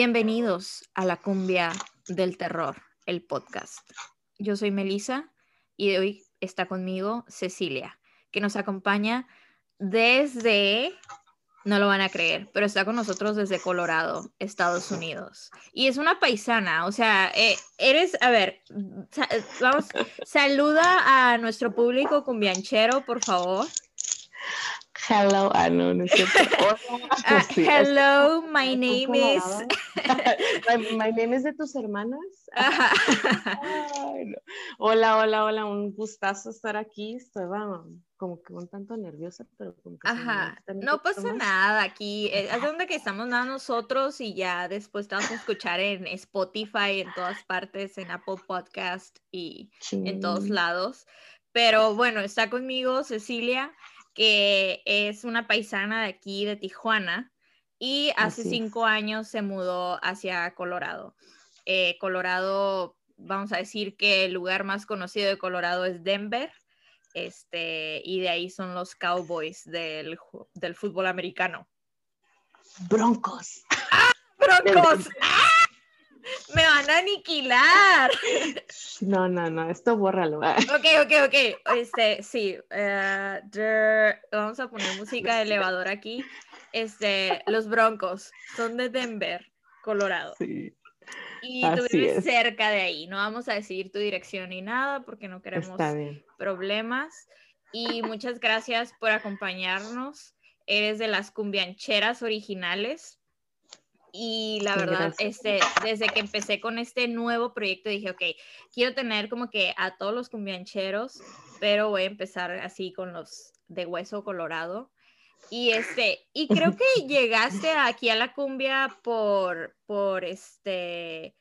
Bienvenidos a la cumbia del terror, el podcast. Yo soy Melissa y hoy está conmigo Cecilia, que nos acompaña desde, no lo van a creer, pero está con nosotros desde Colorado, Estados Unidos. Y es una paisana, o sea, eh, eres, a ver, vamos, saluda a nuestro público cumbianchero, por favor. Hello, ah, no, no sé. Uh, hello, my name is. my, name is de tus hermanas. Hola, hola, hola, un gustazo estar aquí. Estoy como que un tanto nerviosa, pero como que. Ajá, no pasa nada aquí. Es eh, donde que estamos nada nosotros y ya después te vamos a escuchar en Spotify, en todas partes, en Apple Podcast y en todos lados. Pero bueno, está conmigo Cecilia que es una paisana de aquí, de Tijuana, y hace cinco años se mudó hacia Colorado. Eh, Colorado, vamos a decir que el lugar más conocido de Colorado es Denver, este, y de ahí son los Cowboys del, del fútbol americano. Broncos. ¡Ah! ¡Broncos! ¡Ah! Me van a aniquilar. No, no, no, esto bórralo. Ok, ok, ok. Este, sí. Eh, vamos a poner música de elevador aquí. Este, los Broncos son de Denver, Colorado. Sí. Y tú vives cerca de ahí. No vamos a decidir tu dirección ni nada porque no queremos problemas. Y muchas gracias por acompañarnos. Eres de las cumbiancheras originales. Y la verdad, este, desde que empecé con este nuevo proyecto dije, ok, quiero tener como que a todos los cumbiancheros, pero voy a empezar así con los de hueso colorado. Y este, y creo que llegaste aquí a la cumbia por, por este,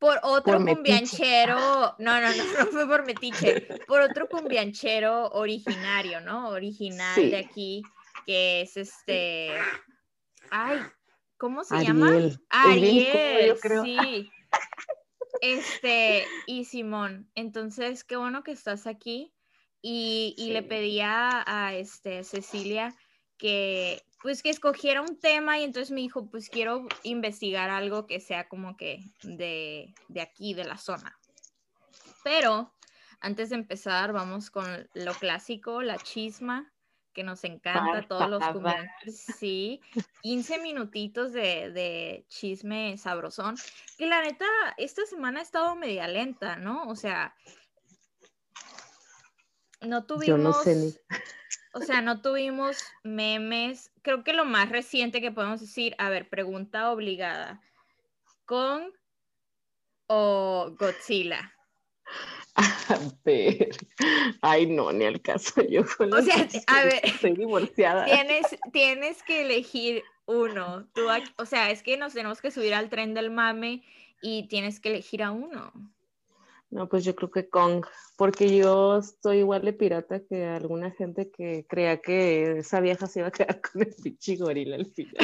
por otro cumbianchero, no, no, no, no fue por metiche, por otro cumbianchero originario, ¿no? Original de aquí, que es este, ay, ¿Cómo se llama? Ariel, yo creo. sí. Este, y Simón, entonces qué bueno que estás aquí. Y, y le pedía a este, Cecilia que pues que escogiera un tema y entonces me dijo, pues quiero investigar algo que sea como que de, de aquí, de la zona. Pero antes de empezar, vamos con lo clásico, la chisma que nos encanta todos los Sí, 15 minutitos de, de, chisme sabrosón. Que la neta, esta semana ha estado media lenta, ¿no? O sea, no tuvimos. Yo no sé ni... O sea, no tuvimos memes. Creo que lo más reciente que podemos decir, a ver, pregunta obligada. ¿Con o Godzilla? A ver, ay no, ni al caso yo O sea, a ver, estoy divorciada. Tienes, tienes que elegir uno. Tú, o sea, es que nos tenemos que subir al tren del mame y tienes que elegir a uno. No, pues yo creo que Kong, porque yo estoy igual de pirata que alguna gente que crea que esa vieja se iba a quedar con el pinche gorila al final.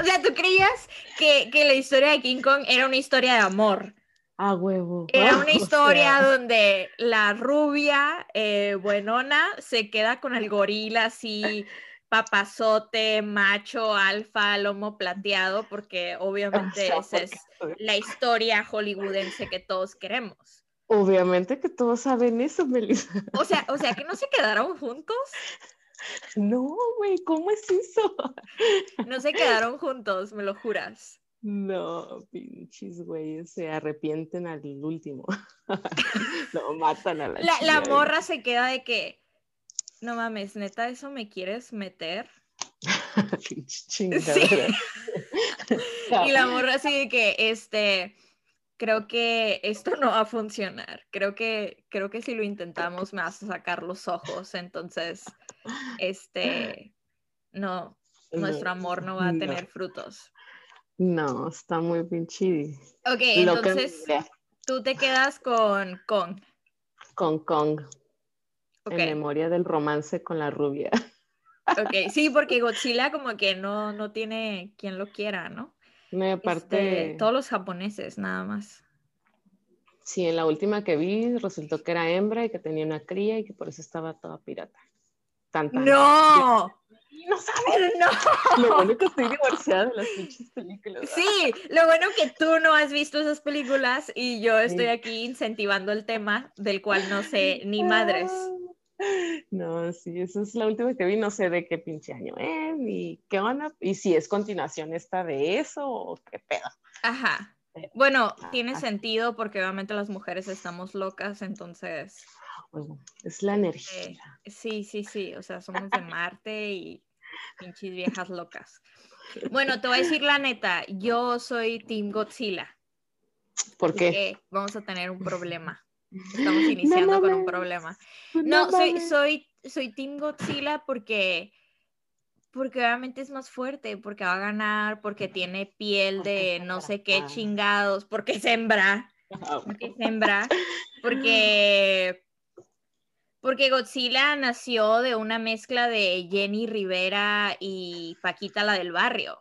o sea, ¿tú creías que, que la historia de King Kong era una historia de amor? A huevo. Era una historia donde la rubia eh, buenona se queda con el gorila así, papazote, macho, alfa, lomo plateado, porque obviamente esa es la historia hollywoodense que todos queremos. Obviamente que todos saben eso, Melissa. O sea, o sea que no se quedaron juntos. No, güey, ¿cómo es eso? No se quedaron juntos, me lo juras. No, pinches güeyes se arrepienten al último. no, matan a la La, la morra se queda de que, no mames, neta, ¿eso me quieres meter? sí. y la morra así de que, este, creo que esto no va a funcionar. Creo que, creo que si lo intentamos me vas a sacar los ojos. Entonces, este, no, nuestro amor no va a tener frutos. No, está muy pinche. Ok, entonces tú te quedas con Kong. Con Kong. En memoria del romance con la rubia. Ok, sí, porque Godzilla como que no, no tiene quien lo quiera, ¿no? Me aparte... Este, todos los japoneses, nada más. Sí, en la última que vi resultó que era hembra y que tenía una cría y que por eso estaba toda pirata. ¡No! No sabes. No. Lo bueno que estoy divorciada de las pinches películas. Sí, lo bueno que tú no has visto esas películas y yo estoy aquí incentivando el tema del cual no sé ni madres. No, sí, esa es la última que vi, no sé de qué pinche año es, ni qué onda, y si es continuación esta de eso o qué pedo. Ajá. Bueno, tiene sentido porque obviamente las mujeres estamos locas, entonces... es la energía. sí, sí, sí, o sea, somos de Marte y pinches viejas locas. Bueno, te voy a decir la neta, yo soy Team Godzilla. ¿Por qué? Vamos a tener un problema. Estamos iniciando con un problema. No, soy, soy, soy Team Godzilla porque, porque obviamente es más fuerte, porque va a ganar, porque tiene piel de no sé qué chingados, porque sembra, ah, porque sembra, porque, porque Godzilla nació de una mezcla de Jenny Rivera y Paquita la del barrio.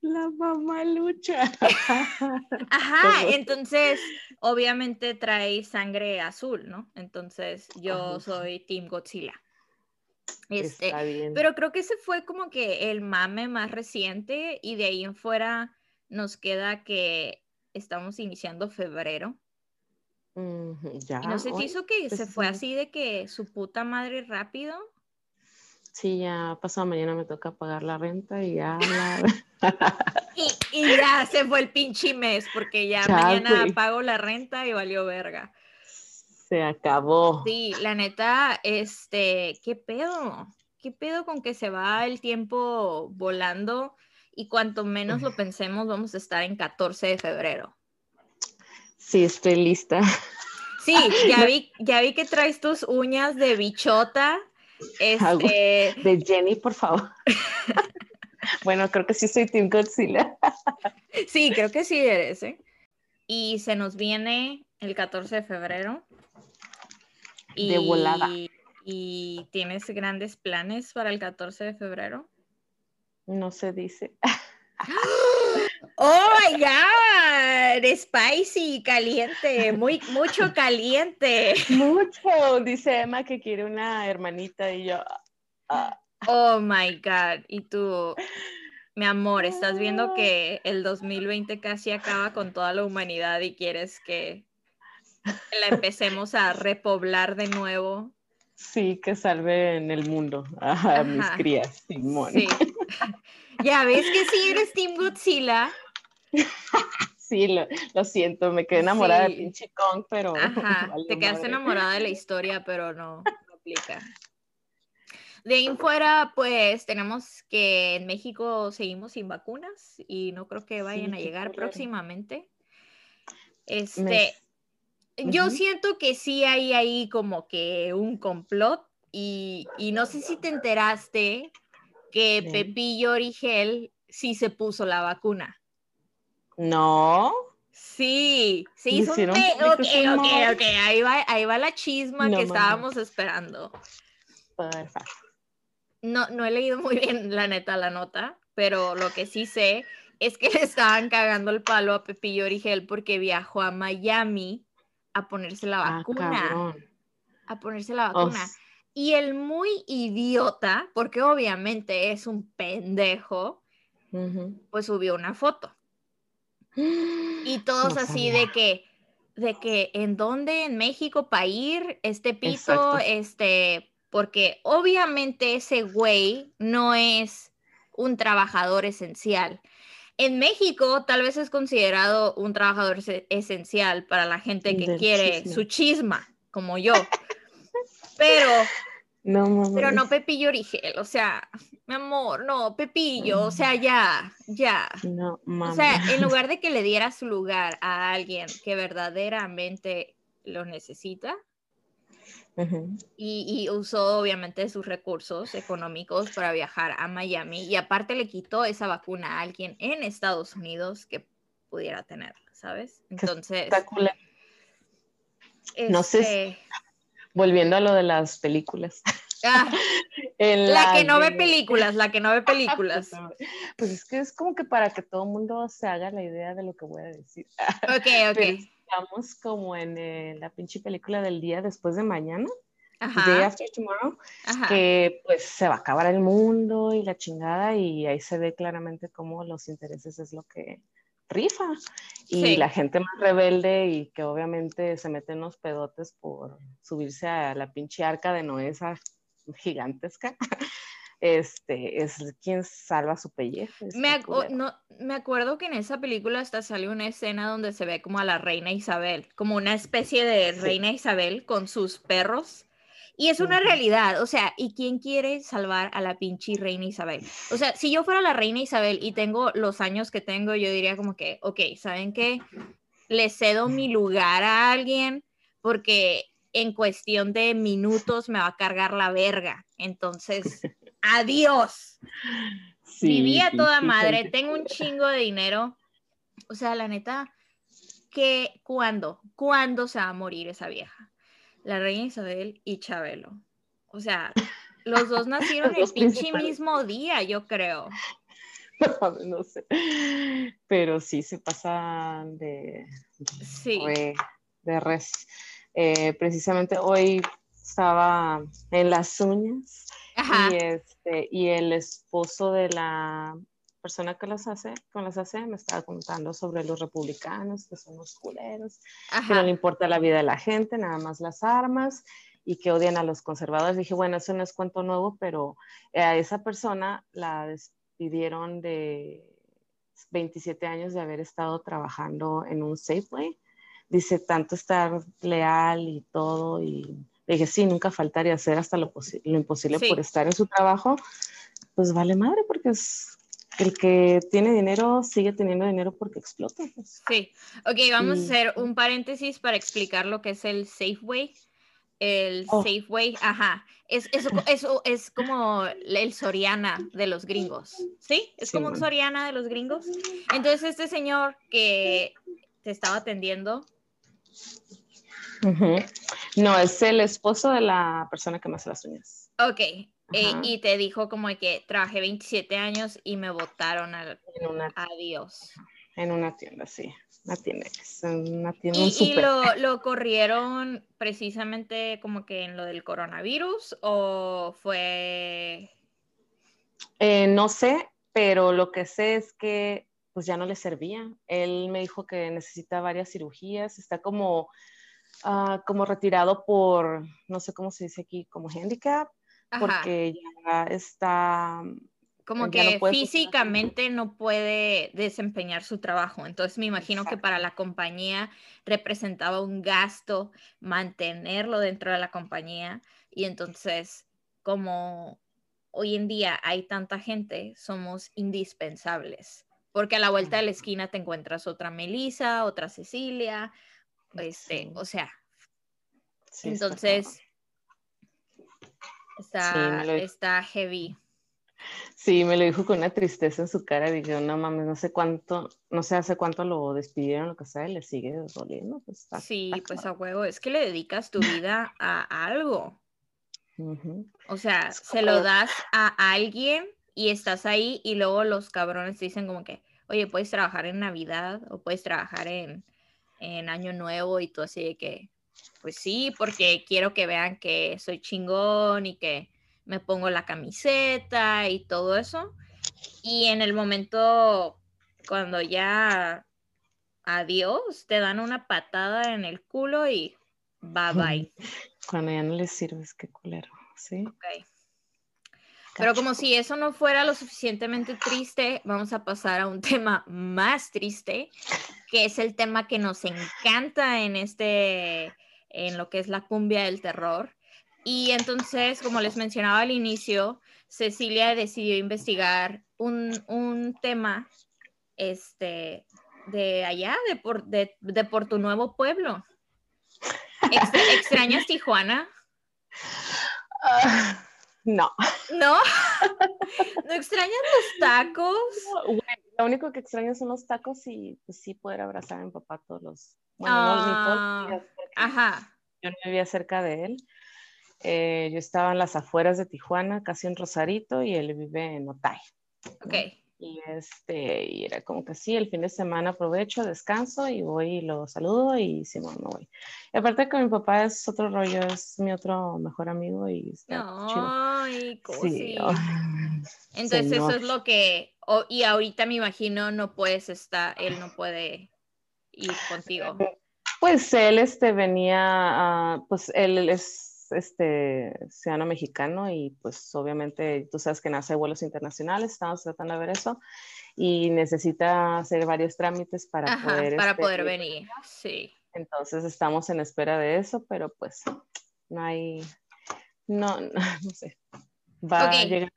La mamá lucha. Ajá, entonces obviamente trae sangre azul, ¿no? Entonces yo soy Team Godzilla. Este, pero creo que ese fue como que el mame más reciente y de ahí en fuera nos queda que estamos iniciando febrero. Ya, y no sé si hizo que se fue así de que su puta madre rápido. Sí, ya pasado mañana me toca pagar la renta y ya. y, ya se fue el pinche mes, porque ya, mañana pago la renta y valió verga. Se acabó. Sí, la neta, este, ¿qué pedo? ¿Qué pedo con que se va el tiempo volando? Y cuanto menos lo pensemos, vamos a estar en 14 de febrero. Sí, estoy lista. Sí, ya vi, ya vi que traes tus uñas de bichota este... De Jenny, por favor. bueno, creo que sí soy Team Godzilla. sí, creo que sí eres, ¿eh? Y se nos viene el 14 de febrero. de volada. ¿Y tienes grandes planes para el 14 de febrero? No se dice. Oh my God, spicy, caliente, muy, mucho caliente. Mucho, dice Emma que quiere una hermanita y yo. Ah. Oh my God, y tú, mi amor, estás viendo que el 2020 casi acaba con toda la humanidad y quieres que la empecemos a repoblar de nuevo. Sí, que salve en el mundo a mis crías, Simón. Sí. Ya ves que sí eres Team Godzilla. Sí, lo, siento, me quedé enamorada de pinche Kong, pero. Ajá, te quedaste enamorada de la historia, pero no, no aplica. De ahí en fuera, pues tenemos que en México seguimos sin vacunas y no creo que vayan a llegar próximamente. Este, yo siento que sí hay ahí como que un complot y, y no sé si te enteraste que Pepillo Origel sí se puso la vacuna. No. Sí, se hizo un... Ok, ok, ok, ahí va, ahí va la chisma que estábamos esperando. Perfecto. No, no he leído muy bien, la neta, la nota, pero lo que sí sé es que le estaban cagando el palo a Pepillo Origel porque viajó a Miami a ponerse la ah, vacuna. a ponerse la vacuna. Y el muy idiota, porque obviamente es un pendejo, pues subió una foto. Y todos así de que, de que, ¿en dónde? ¿En México para ir? Este pito, este, porque obviamente ese güey no es un trabajador esencial. En México tal vez es considerado un trabajador esencial para la gente que quiere su chisma, como yo. Pero no, Pero no Pepillo Origel, o sea, mi amor, no, Pepillo, o sea, ya, ya. No, O sea, en lugar de que le diera su lugar a alguien que verdaderamente lo necesita, y, usó obviamente sus recursos económicos para viajar a Miami y aparte le quitó esa vacuna a alguien en Estados Unidos que pudiera tenerla, ¿sabes? Entonces... no sé. Este, volviendo a lo de las películas. Ah, la, que no ve películas, la que no ve películas. Pues es que es como que para que todo el mundo se haga la idea de lo que voy a decir. Ok, ok. estamos como en eh, la pinche película del día después de mañana. Day After Tomorrow, que pues se va a acabar el mundo y la chingada y ahí se ve claramente cómo los intereses es lo que rifa y la gente más rebelde y que obviamente se mete en los pedotes por subirse a la pinche arca de Noé esa gigantesca este, es quien salva su pellejo. Me, no, me acuerdo que en esa película hasta sale una escena donde se ve como a la reina Isabel, como una especie de reina Isabel con sus perros. Y es una realidad, o sea, ¿y quién quiere salvar a la pinche reina Isabel? O sea, si yo fuera la reina Isabel y tengo los años que tengo, yo diría como que, ok, ¿saben qué? Le cedo mi lugar a alguien porque en cuestión de minutos me va a cargar la verga. Entonces, adiós. Vivía toda madre, tengo un chingo de dinero. O sea, la neta, que ¿cuándo? ¿Cuándo se va a morir esa vieja? La reina Isabel y Chabelo. O sea, los dos nacieron el pinche mismo día, yo creo. No, sé. Pero sí se pasan de, sí. de res. Eh, precisamente hoy estaba en las uñas y, este, y el esposo de la persona que las hace, con las hace, me estaba contando sobre los republicanos, que son los culeros, que no le importa la vida de la gente, nada más las armas y que odian a los conservadores. Dije, bueno, eso no es cuento nuevo, pero a esa persona la despidieron de 27 años de haber estado trabajando en un Safeway. Dice tanto estar leal y todo y dije, sí, nunca faltaría hacer hasta lo, lo imposible por estar en su trabajo, pues vale madre porque es el que tiene dinero sigue teniendo dinero porque explota. Pues. Sí, ok, vamos a hacer un paréntesis para explicar lo que es el Safeway. El oh. Safeway, ajá, es, eso, eso es como el Soriana de los gringos, ¿sí? Es como un Soriana de los gringos. Entonces este señor que te estaba atendiendo no, es el esposo de la persona que me hace las uñas. Ok, eh, y te dijo como que trabajé 27 años y me votaron al en una, adiós. En una tienda, sí, una tienda, una tienda ¿Y, lo, lo, corrieron precisamente como que en lo del coronavirus o fue...? Eh, no sé, pero lo que sé es que pues ya no le servía. Él me dijo que necesita varias cirugías, está como, ah, como retirado por, no sé cómo se dice aquí, como handicap, porque ya está... Como que físicamente no puede desempeñar su trabajo. Entonces me imagino que para la compañía representaba un gasto mantenerlo dentro de la compañía. Y entonces, como hoy en día hay tanta gente, somos indispensables. Porque a la vuelta de la esquina te encuentras otra Melissa, otra Cecilia, este, o sea. entonces, está, está, heavy. Sí, me lo dijo con una tristeza en su cara. Dije, no mames, no sé cuánto, no sé hace cuánto lo despidieron, lo que sea, y le sigue doliendo. Pues sí, pues a huevo, es que le dedicas tu vida a algo. O sea, se lo das a alguien y estás ahí y luego los cabrones dicen como que, oye, puedes trabajar en Navidad o puedes trabajar en, Año Nuevo y tú así de que, pues sí, porque quiero que vean que soy chingón y que me pongo la camiseta y todo eso. Y en el momento cuando ya adiós, te dan una patada en el culo y bye bye. Cuando ya no les sirves, qué culero, ¿sí? Ok. Pero como si eso no fuera lo suficientemente triste, vamos a pasar a un tema más triste, que es el tema que nos encanta en este, en lo que es la cumbia del terror. Y entonces, como les mencionaba al inicio, Cecilia decidió investigar un, un tema este, de allá, de por, de, de por tu nuevo pueblo. ¿Extrañas Tijuana? Ah, no. ¿No? ¿No extrañas los tacos? Lo único que extraño son los tacos y pues sí poder abrazar a mi papá todos los... Bueno, no, ni todos los días. Ah, ajá. Yo no vivía cerca de él. Eh, yo estaba en las afueras de Tijuana, casi en Rosarito, y él vive en Otay. Ok. Y, este, y era como que sí, el fin de semana aprovecho, descanso y voy y lo saludo y si no, no voy. Y aparte que mi papá es otro rollo, es mi otro mejor amigo y está Ay, sí. Entonces eso es lo que, y ahorita me imagino no puedes estar, él no puede ir contigo. Pues él este, venía, pues él es este, ciudadano mexicano y pues obviamente tú sabes que nace vuelos internacionales, estamos tratando de ver eso y necesita hacer varios trámites para poder... Para este, poder venir, sí. Entonces estamos en espera de eso, pero pues no hay, no, no, sé, va a llegar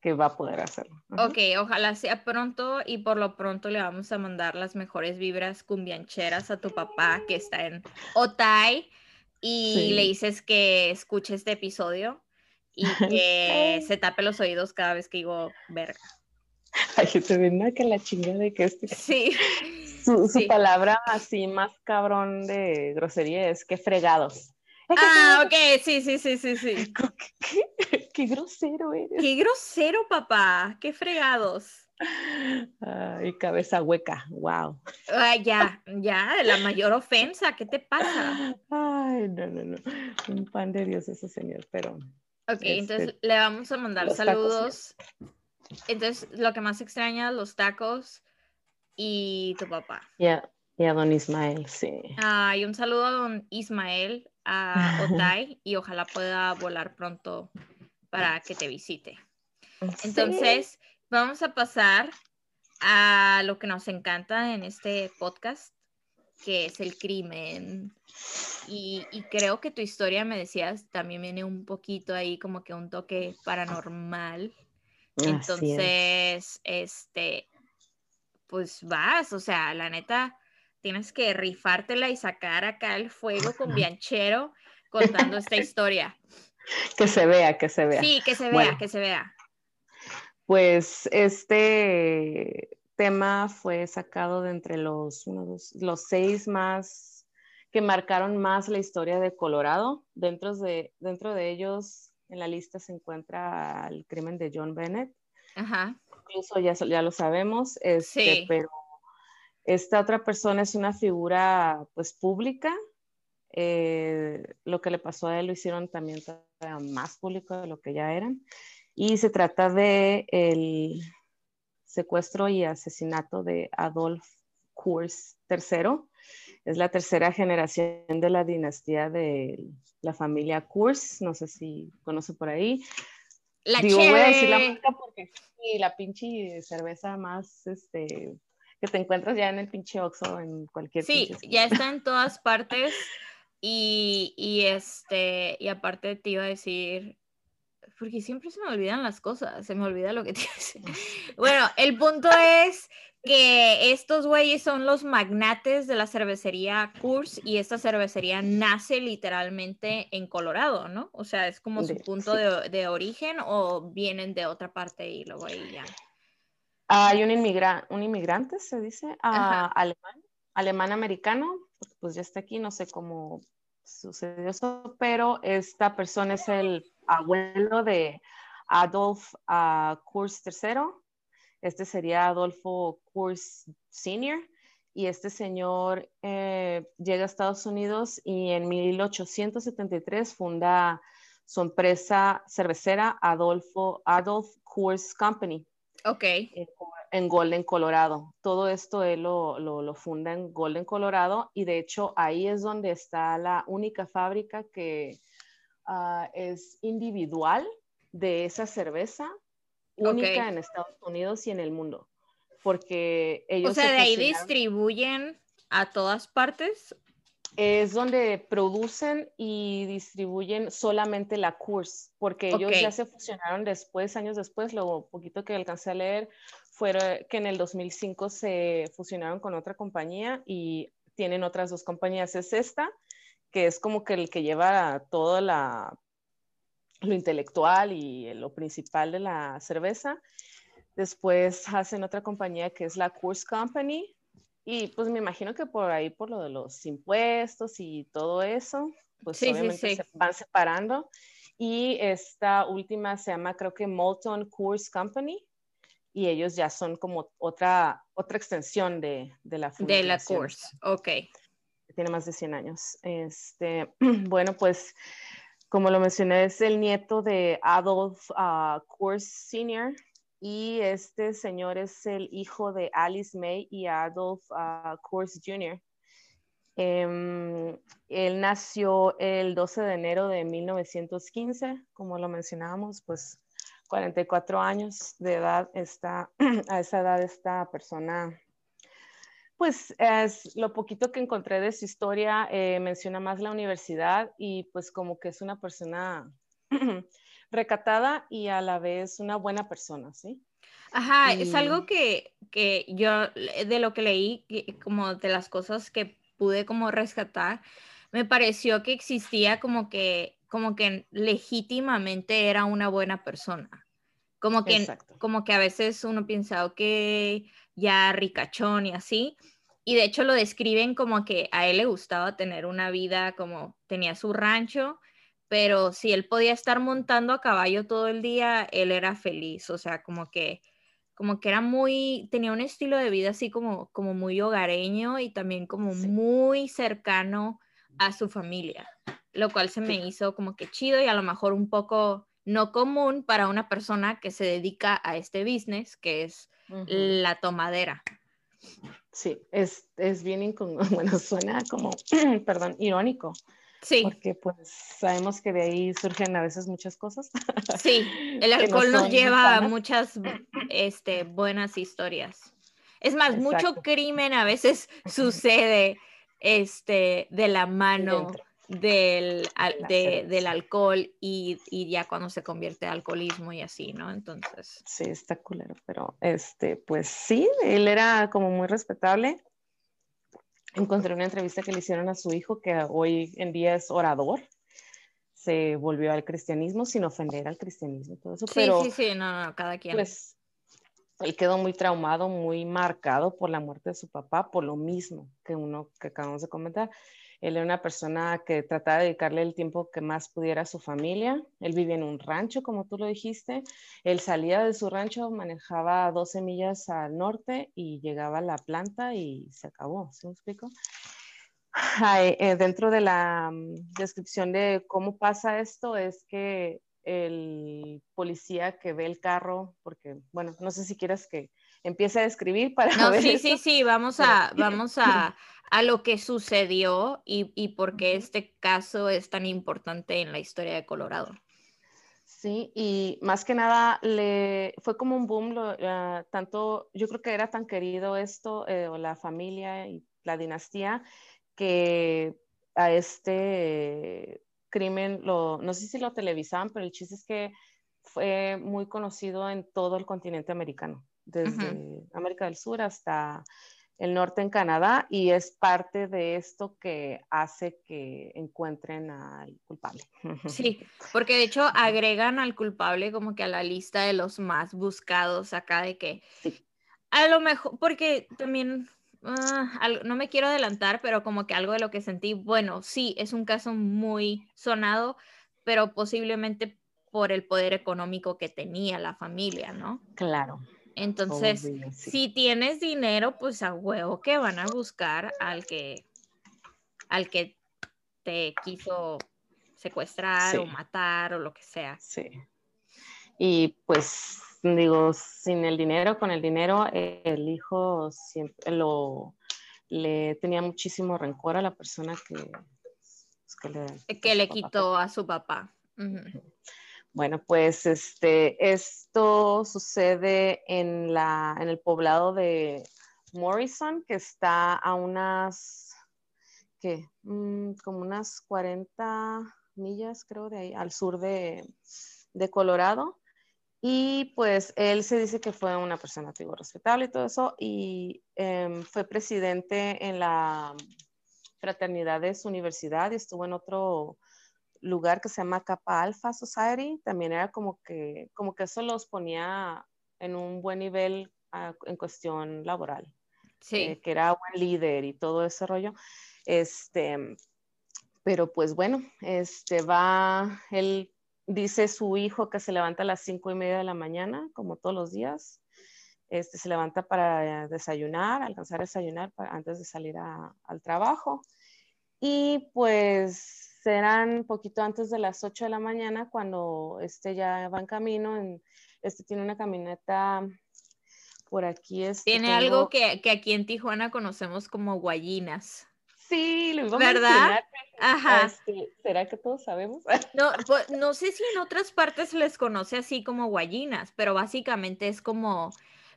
que va a poder hacerlo. Ok, ojalá sea pronto y por lo pronto le vamos a mandar las mejores vibras cumbiancheras a tu papá que está en Otay y le dices que escuche este episodio y que se tape los oídos cada vez que digo verga. Ay, se ve que la chingada de que este. Sí. Su, palabra así más cabrón de grosería es que fregados. Ah, ok, sí, sí, sí, sí, sí. ¿Qué, qué grosero eres. Qué grosero, papá. Qué fregados y cabeza hueca, wow. ya, ya, la mayor ofensa, ¿qué te pasa? Ay, no, no, no. Un pan de Dios ese señor, pero. Ok, este, entonces le vamos a mandar saludos. Entonces, lo que más extraña, los tacos y tu papá. Ya, y a don Ismael, sí. Ah, y un saludo a don Ismael, a Otay, y ojalá pueda volar pronto para que te visite. Entonces, Vamos a pasar a lo que nos encanta en este podcast, que es el crimen. Y, creo que tu historia, me decías, también viene un poquito ahí como que un toque paranormal. Entonces, este, pues vas, o sea, la neta, tienes que rifártela y sacar acá el fuego con Bianchero contando esta historia. Que se vea, que se vea. Sí, que se vea, que se vea pues este tema fue sacado de entre los, los seis más que marcaron más la historia de Colorado. Dentro de, dentro de ellos, en la lista se encuentra el crimen de John Bennett. Ajá. Incluso ya, ya lo sabemos, este, sí. pero esta otra persona es una figura pues pública. Eh, lo que le pasó a él lo hicieron también más público de lo que ya eran. Y se trata de el secuestro y asesinato de Adolf Kurs III. Es la tercera generación de la dinastía de la familia Kurs, no sé si conoce por ahí. La Digo, voy a decir la marca porque sí, la pinche cerveza más este que te encuentras ya en el pinche Oxxo en cualquier Sí, ya está en todas partes y, y este y aparte te iba a decir porque siempre se me olvidan las cosas, se me olvida lo que tienes. Bueno, el punto es que estos güeyes son los magnates de la cervecería Coors y esta cervecería nace literalmente en Colorado, ¿no? O sea, es como su punto de, origen o vienen de otra parte y luego ahí ya. Hay un, inmigra un inmigrante, se dice, alemán, alemán americano, pues ya está aquí, no sé cómo sucedió eso, pero esta persona es el abuelo de Adolf uh, Kurs III. Este sería Adolfo Kurs Sr. Y este señor eh, llega a Estados Unidos y en 1873 funda su empresa cervecera Adolfo, Adolf Coors Company. Ok. En, Golden, Colorado. Todo esto él lo, lo, funda en Golden, Colorado y de hecho ahí es donde está la única fábrica que Ah, es individual de esa cerveza, única en Estados Unidos y en el mundo. Porque ellos... O sea, de ahí distribuyen a todas partes. Es donde producen y distribuyen solamente la Course, porque ellos ya se fusionaron después, años después, lo poquito que alcancé a leer fue que en el 2005 se fusionaron con otra compañía y tienen otras dos compañías. Es esta que es como que el que lleva todo la, lo intelectual y lo principal de la cerveza. Después hacen otra compañía que es la Course Company. Y pues me imagino que por ahí, por lo de los impuestos y todo eso, pues obviamente se van separando. Y esta última se llama, creo que Molton Course Company. y ellos ya son como otra, otra extensión de, de la De la course, ok. Tiene más de 100 años. Este, bueno, pues como lo mencioné, es el nieto de Adolf uh, Course Sr. y este señor es el hijo de Alice May y Adolf uh, Course Jr. Em, él nació el 12 de enero de 1915, como lo mencionábamos, pues 44 años de edad está, a esa edad esta persona, pues es lo poquito que encontré de su historia, eh, menciona más la universidad y pues como que es una persona recatada y a la vez una buena persona, ¿sí? Ajá, es algo que, que yo de lo que leí, como de las cosas que pude como rescatar, me pareció que existía como que como que legítimamente era una buena persona. Como que, como que a veces uno piensa, que ya ricachón y así. Y de hecho lo describen como que a él le gustaba tener una vida como tenía su rancho, pero si él podía estar montando a caballo todo el día, él era feliz. O sea, como que, como que era muy, tenía un estilo de vida así como, como muy hogareño y también como muy cercano a su familia lo cual se me hizo como que chido y a lo mejor un poco no común para una persona que se dedica a este business, que es la tomadera. Sí, es, es bien, bueno, suena como, perdón, irónico. Sí. Porque pues sabemos que de ahí surgen a veces muchas cosas. Sí, el alcohol nos lleva a muchas este, buenas historias. Es más, mucho crimen a veces sucede este, de la mano del, del alcohol y, y, ya cuando se convierte en alcoholismo y así, ¿no? Entonces. Sí, está culero, pero este, pues sí, él era como muy respetable. Encontré una entrevista que le hicieron a su hijo que hoy en día es orador. Se volvió al cristianismo sin ofender al cristianismo todo eso. Sí, sí, sí, no, no, cada quien. Pues él quedó muy traumado, muy marcado por la muerte de su papá, por lo mismo que uno que acabamos de comentar. Él era una persona que trataba de dedicarle el tiempo que más pudiera a su familia. Él vivía en un rancho, como tú lo dijiste. Él salía de su rancho, manejaba 12 millas al norte y llegaba a la planta y se acabó. ¿Se me explico? Eh, dentro de la mm, descripción de cómo pasa esto es que el policía que ve el carro, porque, bueno, no sé si quieres que empiece a describir para no, Sí, sí, sí, vamos a, vamos a, a lo que sucedió y, y por qué este caso es tan importante en la historia de Colorado. Sí, y más que nada le fue como un boom, lo, ah, tanto yo creo que era tan querido esto, eh, o la familia y la dinastía, que a este crimen, lo, no sé si lo televisaban, pero el chiste es que fue muy conocido en todo el continente americano, desde América del Sur hasta el norte en Canadá y es parte de esto que hace que encuentren al culpable. Sí, porque de hecho agregan al culpable como que a la lista de los más buscados acá de que a lo mejor, porque también ah, no me quiero adelantar, pero como que algo de lo que sentí, bueno, sí, es un caso muy sonado, pero posiblemente por el poder económico que tenía la familia, ¿no? Claro. Entonces, si tienes dinero, pues a huevo que van a buscar al que, al que te quiso secuestrar o matar o lo que sea. Sí. Y pues digo, sin el dinero, con el dinero, el hijo siempre lo le tenía muchísimo rencor a la persona que, pues, que le, que le quitó a su papá. Bueno, pues este, esto sucede en, la, en el poblado de Morrison, que está a unas, ¿qué? Mm, como unas 40 millas, creo, de ahí, al sur de, Colorado. Y pues él se dice que fue una persona antiguo respetable y todo eso, y em, fue presidente en la fraternidad de su universidad y estuvo en otro lugar que se llama Kappa Alpha Society, también era como que, como que eso los ponía en un buen nivel ah, en cuestión laboral. Sí. Eh, que era buen líder y todo ese rollo. Este, pero pues bueno, este va, él dice su hijo que se levanta a las cinco y media de la mañana, como todos los días, este, se levanta para desayunar, alcanzar a desayunar antes de salir al trabajo. Y pues serán poquito antes de las 8 de la mañana cuando este ya va en camino. este tiene una camioneta por aquí. Este, tiene algo que, que, aquí en Tijuana conocemos como guayinas. Sí, lo iba ¿verdad? Ajá. Este, ¿Será que todos sabemos? No, pues, no sé si en otras partes les conoce así como guayinas, pero básicamente es como,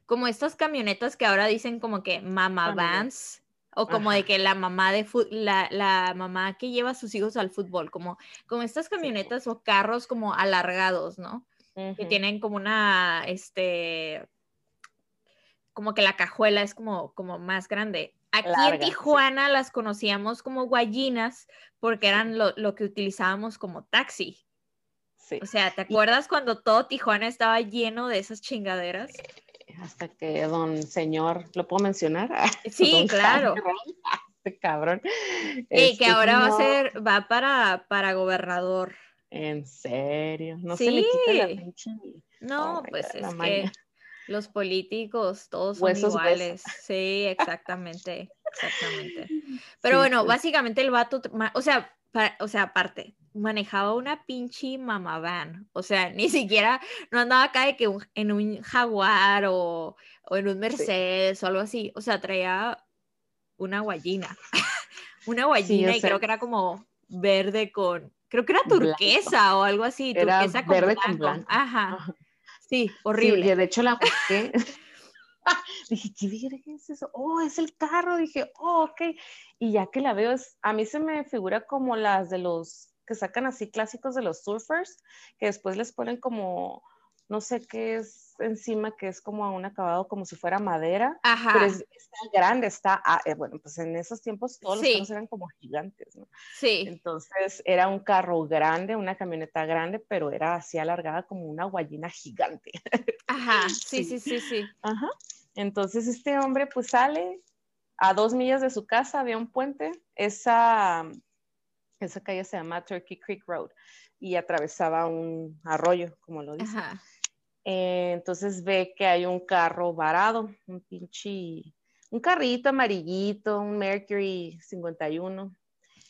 como estas camionetas que ahora dicen como que mama vans o como de que la mamá de la, la, mamá que lleva a sus hijos al fútbol, como, como estas camionetas o carros como alargados, ¿no? Que tienen como una, este, como que la cajuela es como, como más grande. Aquí en Tijuana las conocíamos como guayinas porque eran lo, que utilizábamos como taxi. Sí. O sea, ¿te acuerdas cuando todo Tijuana estaba lleno de esas chingaderas? Hasta que don señor, ¿lo puedo mencionar? Sí, claro. este cabrón. Y que este, ahora va a ser, va para, para gobernador. En serio, no se le quita la pinche. No, oh pues es que los políticos, todos son iguales. Sí, exactamente, exactamente. Pero bueno, básicamente el vato, o sea, o sea, aparte, manejaba una pinche mamá van. O sea, ni siquiera, no andaba acá de que en un Jaguar o, en un Mercedes o algo así. O sea, traía una guayina. una guayina y creo que era como verde con, creo que era turquesa o algo así. turquesa con verde con blanco. Ajá. Sí, horrible. Sí, de hecho la busqué. dije, ¿qué es eso? Oh, es el carro. Dije, oh, ok. Y ya que la veo, es, a mí se me figura como las de los que sacan así clásicos de los surfers, que después les ponen como no sé qué es encima, que es como un acabado como si fuera madera, Ajá. pero está grande, está, ah, eh, bueno, pues en esos tiempos todos los carros eran como gigantes, ¿no? Sí. Entonces era un carro grande, una camioneta grande, pero era así alargada como una guayina gigante. Ajá, sí, sí, sí, sí. Ajá. Entonces este hombre pues sale a dos millas de su casa, había un puente, esa, esa calle se llama Turkey Creek Road y atravesaba un arroyo, como lo dice. Eh, entonces ve que hay un carro varado, un pinche, un carrito amarillito, un Mercury 51.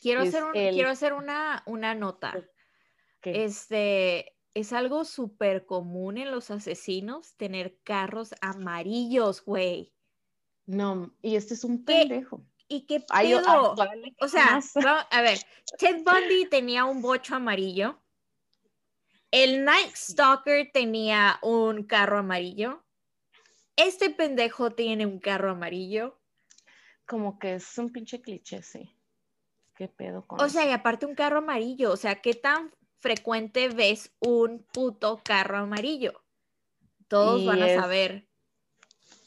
Quiero hacer, quiero hacer una, una nota. Este, es algo súper común en los asesinos tener carros amarillos, güey. No, y este es un pendejo. ¿Y qué pedo? o sea, a ver, Ted Bundy tenía un bocho amarillo. El Night Stalker tenía un carro amarillo. Este pendejo tiene un carro amarillo. Como que es un pinche cliché, sí. ¿Qué pedo con O sea, y aparte un carro amarillo. O sea, ¿qué tan frecuente ves un puto carro amarillo? Todos van a saber.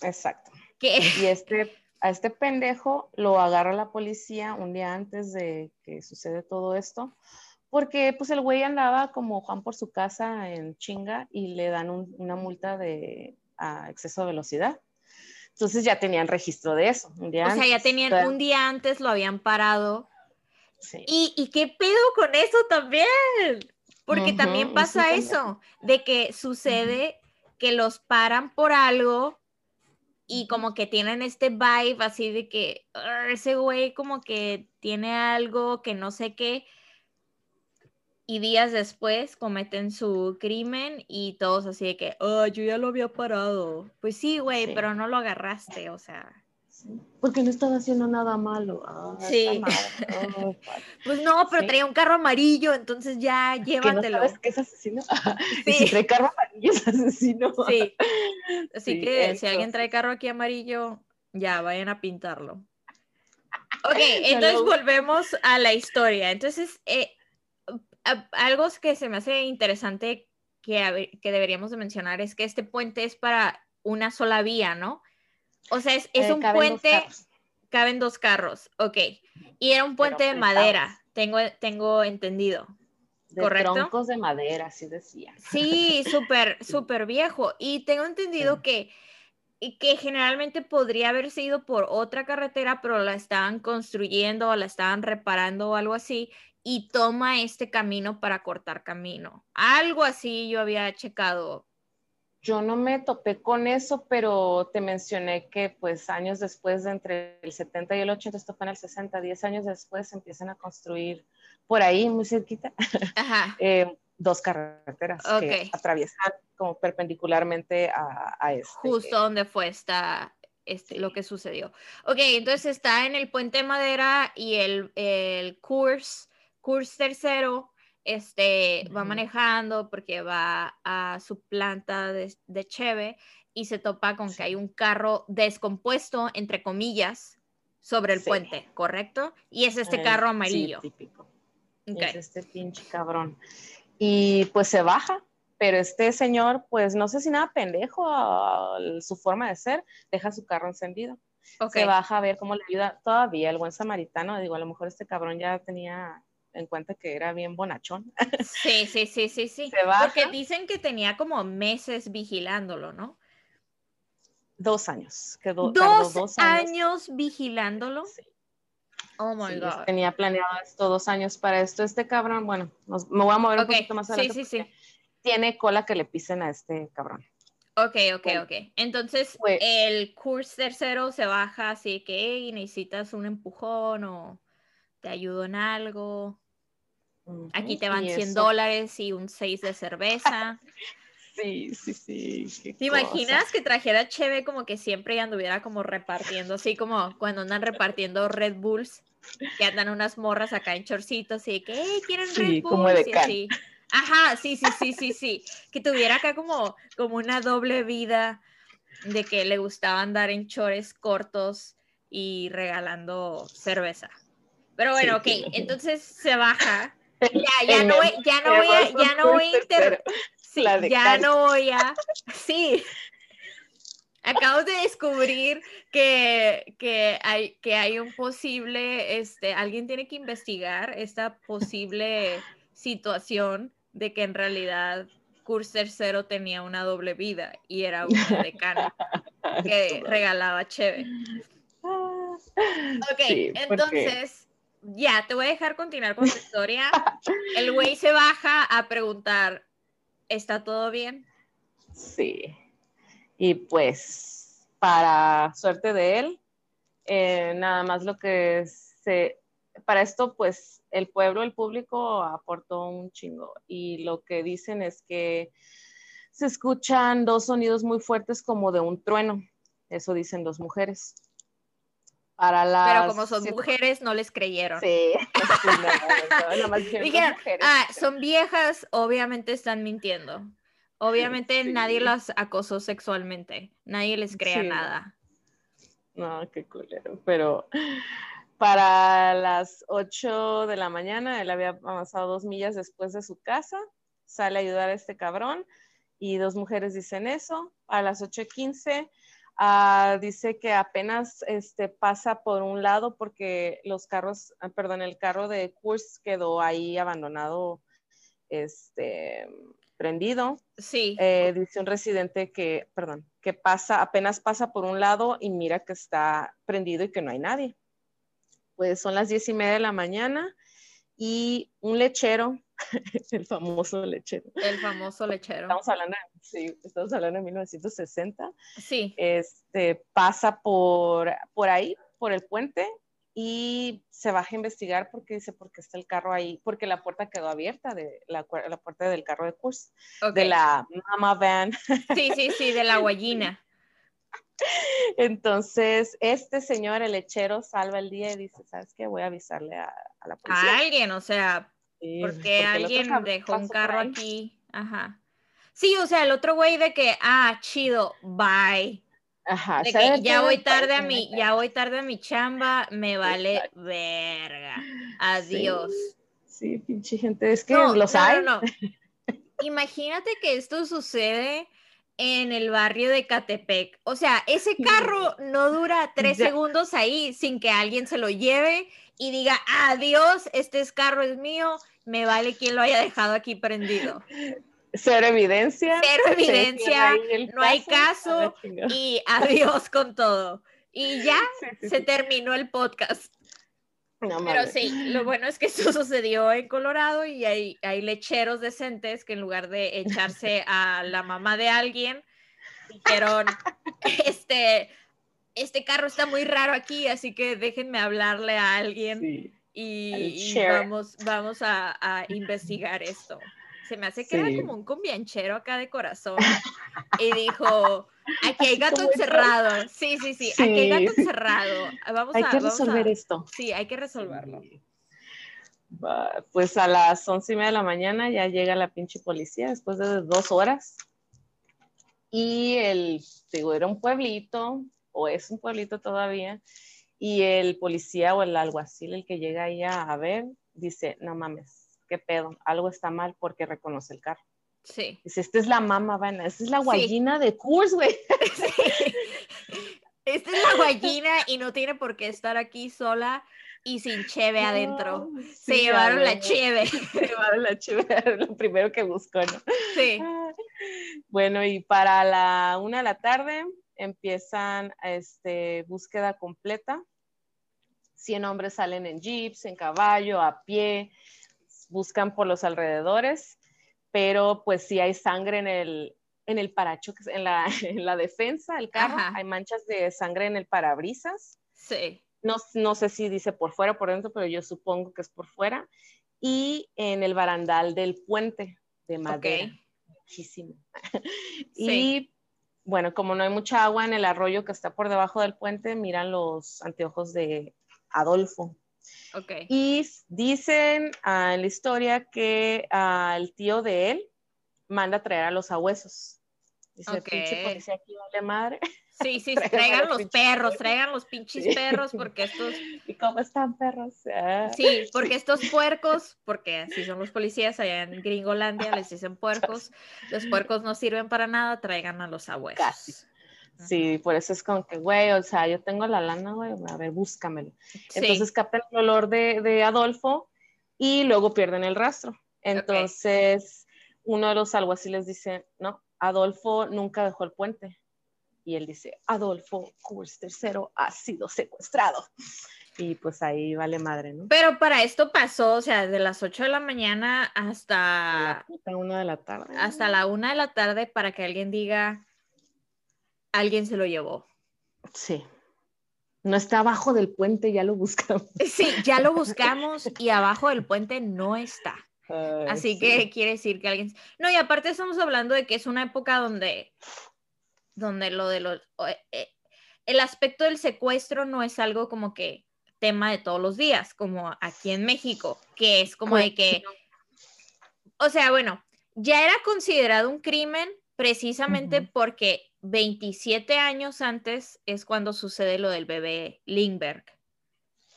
Exacto. Y este, a este pendejo lo agarra la policía un día antes de que sucede todo esto porque pues el güey andaba como Juan por su casa en chinga y le dan una multa de exceso de velocidad. Entonces ya tenían registro de eso. o sea, ya tenían, un día antes lo habían parado. Sí. ¿Y, qué pedo con eso también? Porque también pasa eso, de que sucede que los paran por algo y como que tienen este vibe así de que ese güey como que tiene algo que no sé qué y días después cometen su crimen y todos así de que, oh, yo ya lo había parado. Pues sí, güey, pero no lo agarraste, o sea. Porque no estaba haciendo nada malo. Ah, sí. Oh, pues no, pero traía un carro amarillo, entonces ya llévatelo. ¿Que no sabes que es asesino? Sí. si trae carro amarillo es asesino. Sí. Así que si alguien trae carro aquí amarillo, ya vayan a pintarlo. Ok, entonces volvemos a la historia. Entonces, eh, algo que se me hace interesante que, que deberíamos de mencionar es que este puente es para una sola vía, ¿no? O sea, es, es eh, un puente, caben dos carros, ok. Y era un puente de madera, tengo, tengo entendido. De ¿Correcto? troncos de madera, así decía. Sí, súper, súper viejo. Y tengo entendido que, que generalmente podría haber sido por otra carretera, pero la estaban construyendo o la estaban reparando o algo así y toma este camino para cortar camino. Algo así yo había checado. Yo no me topé con eso, pero te mencioné que pues años después, de entre el 70 y el 80, esto fue en el 60, 10 años después, empiezan a construir por ahí, muy cerquita, eh, dos carreteras que atraviesan como perpendicularmente a, a este. Justo donde fue esta, este, lo que sucedió. Ok, entonces está en el puente de madera y el, el Kurs, Kurs tercero, este, va manejando porque va a su planta de, de Cheve y se topa con que hay un carro descompuesto, entre comillas, sobre el puente, ¿correcto? Y es este carro amarillo. Sí, típico. Es este pinche cabrón. Y pues se baja, pero este señor, pues no sé si nada pendejo su forma de ser, deja su carro encendido. Se baja a ver cómo le ayuda todavía el buen samaritano. Digo, a lo mejor este cabrón ya tenía en cuenta que era bien bonachón. Sí, sí, sí, sí, sí. Porque dicen que tenía como meses vigilándolo, ¿no? Dos años. Quedó, ¿Dos, dos años. vigilándolo. Sí. Oh my God. Tenía planeado esto dos años para esto. Este cabrón, bueno, me voy a mover un poquito más adelante. Sí, sí, sí. Tiene cola que le pisen a este cabrón. Ok, ok, ok. Entonces, el curso tercero se baja así que hey, necesitas un empujón o te ayudo en algo. Aquí te van 100 dólares y un 6 de cerveza. Sí, sí, sí. ¿Te imaginas que trajera Cheve como que siempre anduviera como repartiendo, así como cuando andan repartiendo Red Bulls, que andan unas morras acá en chorcitos y que, hey, ¿quieren Red Bulls? Como de y Ajá, sí, sí, sí, sí, sí. Que tuviera acá como, como una doble vida de que le gustaba andar en chores cortos y regalando cerveza. Pero bueno, ok, entonces se baja. Ya, ya no, ya no voy a, ya no voy a inter ya no voy a. Sí. Acabo de descubrir que, que, hay, que hay un posible, este, alguien tiene que investigar esta posible situación de que en realidad Curser Cero tenía una doble vida y era un decano que regalaba chévere. Ok, entonces, ya, te voy a dejar continuar con tu historia. El güey se baja a preguntar, ¿Está todo bien? Sí. Y pues, para suerte de él, eh, nada más lo que se... Para esto, pues, el pueblo, el público aportó un chingo. Y lo que dicen es que se escuchan dos sonidos muy fuertes como de un trueno. Eso dicen dos mujeres. Para las Pero como son mujeres, no les creyeron. Sí. Dijeron, ah, son viejas, obviamente están mintiendo. Obviamente nadie las acosó sexualmente. Nadie les crea nada. No. qué culero. Pero para las 8 de la mañana, él había avanzado dos millas después de su casa, sale a ayudar a este cabrón y dos mujeres dicen eso. A las 8.15 Ah, dice que apenas este, pasa por un lado porque los carros, ah, perdón, el carro de Kurs quedó ahí abandonado, este, prendido. Sí. Eh, dice un residente que, perdón, que pasa, apenas pasa por un lado y mira que está prendido y que no hay nadie. Pues son las diez y media de la mañana y un lechero el famoso lechero. El famoso lechero. Estamos hablando, sí, estamos hablando de 1960. Sí. Este, pasa por, por ahí, por el puente, y se baja a investigar porque dice, porque está el carro ahí, porque la puerta quedó abierta, de la, la puerta del carro de curso, de la mama van. Sí, sí, sí, de la guayina. Entonces, este señor, el lechero, salva el día y dice, ¿sabes qué? Voy a avisarle a, a la policía. A alguien, o sea, porque, alguien dejó un carro aquí. Ajá. Sí, o sea, el otro güey de que, ah, chido, bye. Ajá. De que ya voy tarde a mi, ya voy tarde a mi chamba, me vale verga. Adiós. Sí, pinche gente, es que no, los hay. No, no. Imagínate que esto sucede en el barrio de Catepec. O sea, ese carro no dura tres segundos ahí sin que alguien se lo lleve y diga, adiós, este carro es mío, me vale quien lo haya dejado aquí prendido. Cero evidencia. Cero evidencia, no hay caso y adiós con todo. Y ya se terminó el podcast. Pero sí, lo bueno es que eso sucedió en Colorado y hay, hay lecheros decentes que en lugar de echarse a la mamá de alguien, dijeron, este, este carro está muy raro aquí, así que déjenme hablarle a alguien y, vamos, vamos a, investigar esto. Se me hace que era como un combianchero acá de corazón. Y dijo, aquí hay gato encerrado. Sí, sí, sí, aquí hay gato encerrado. Vamos hay que resolver esto. Sí, hay que resolverlo. Pues a las once y media de la mañana ya llega la pinche policía después de dos horas. Y el, digo, era un pueblito, o es un pueblito todavía, y el policía o el alguacil, el que llega ahí a, ver, dice, no mames, qué pedo, algo está mal porque reconoce el carro. Sí. Dice, esta es la mamá, Vana, esta es la guayina de Kurs, güey. Sí. Esta es la guayina y no tiene por qué estar aquí sola y sin cheve adentro. se llevaron la cheve. Se llevaron la cheve, lo primero que buscó, ¿no? Sí. Bueno, y para la una de la tarde empiezan este, búsqueda completa. 100 hombres salen en jeeps, en caballo, a pie, buscan por los alrededores, pero pues sí hay sangre en el, en el paracho, en la, en la defensa del carro, hay manchas de sangre en el parabrisas. Sí. No, no, sé si dice por fuera o por dentro, pero yo supongo que es por fuera. Y en el barandal del puente de madera. Muchísimo. y bueno, como no hay mucha agua en el arroyo que está por debajo del puente, miran los anteojos de Adolfo. Okay. Y dicen en la historia que el tío de él manda a traer a los abuesos. Dice, pinche policía aquí vale madre. Sí, sí, traigan los perros, traigan los pinches perros, porque estos... ¿Y cómo están perros? Ah. Sí, porque estos puercos, porque así son los policías allá en Gringolandia, les dicen puercos, los puercos no sirven para nada, traigan a los abuelos. Casi. Sí, por eso es como que, güey, o sea, yo tengo la lana, güey, a ver, búscamelo. Entonces captan el olor de, de, Adolfo y luego pierden el rastro. Entonces, uno de los alguaciles dice, no, Adolfo nunca dejó el puente y él dice, Adolfo Kurs III ha sido secuestrado. Y pues ahí vale madre, ¿no? Pero para esto pasó, o sea, de las 8 de la mañana hasta... La una de la tarde. Hasta la una de la tarde para que alguien diga, alguien se lo llevó. Sí. No está abajo del puente, ya lo buscamos. Sí, ya lo buscamos y abajo del puente no está. Así que quiere decir que alguien... No, y aparte estamos hablando de que es una época donde donde lo de los... Eh, el aspecto del secuestro no es algo como que tema de todos los días, como aquí en México, que es como de que... O sea, bueno, ya era considerado un crimen precisamente porque 27 años antes es cuando sucede lo del bebé Lindbergh.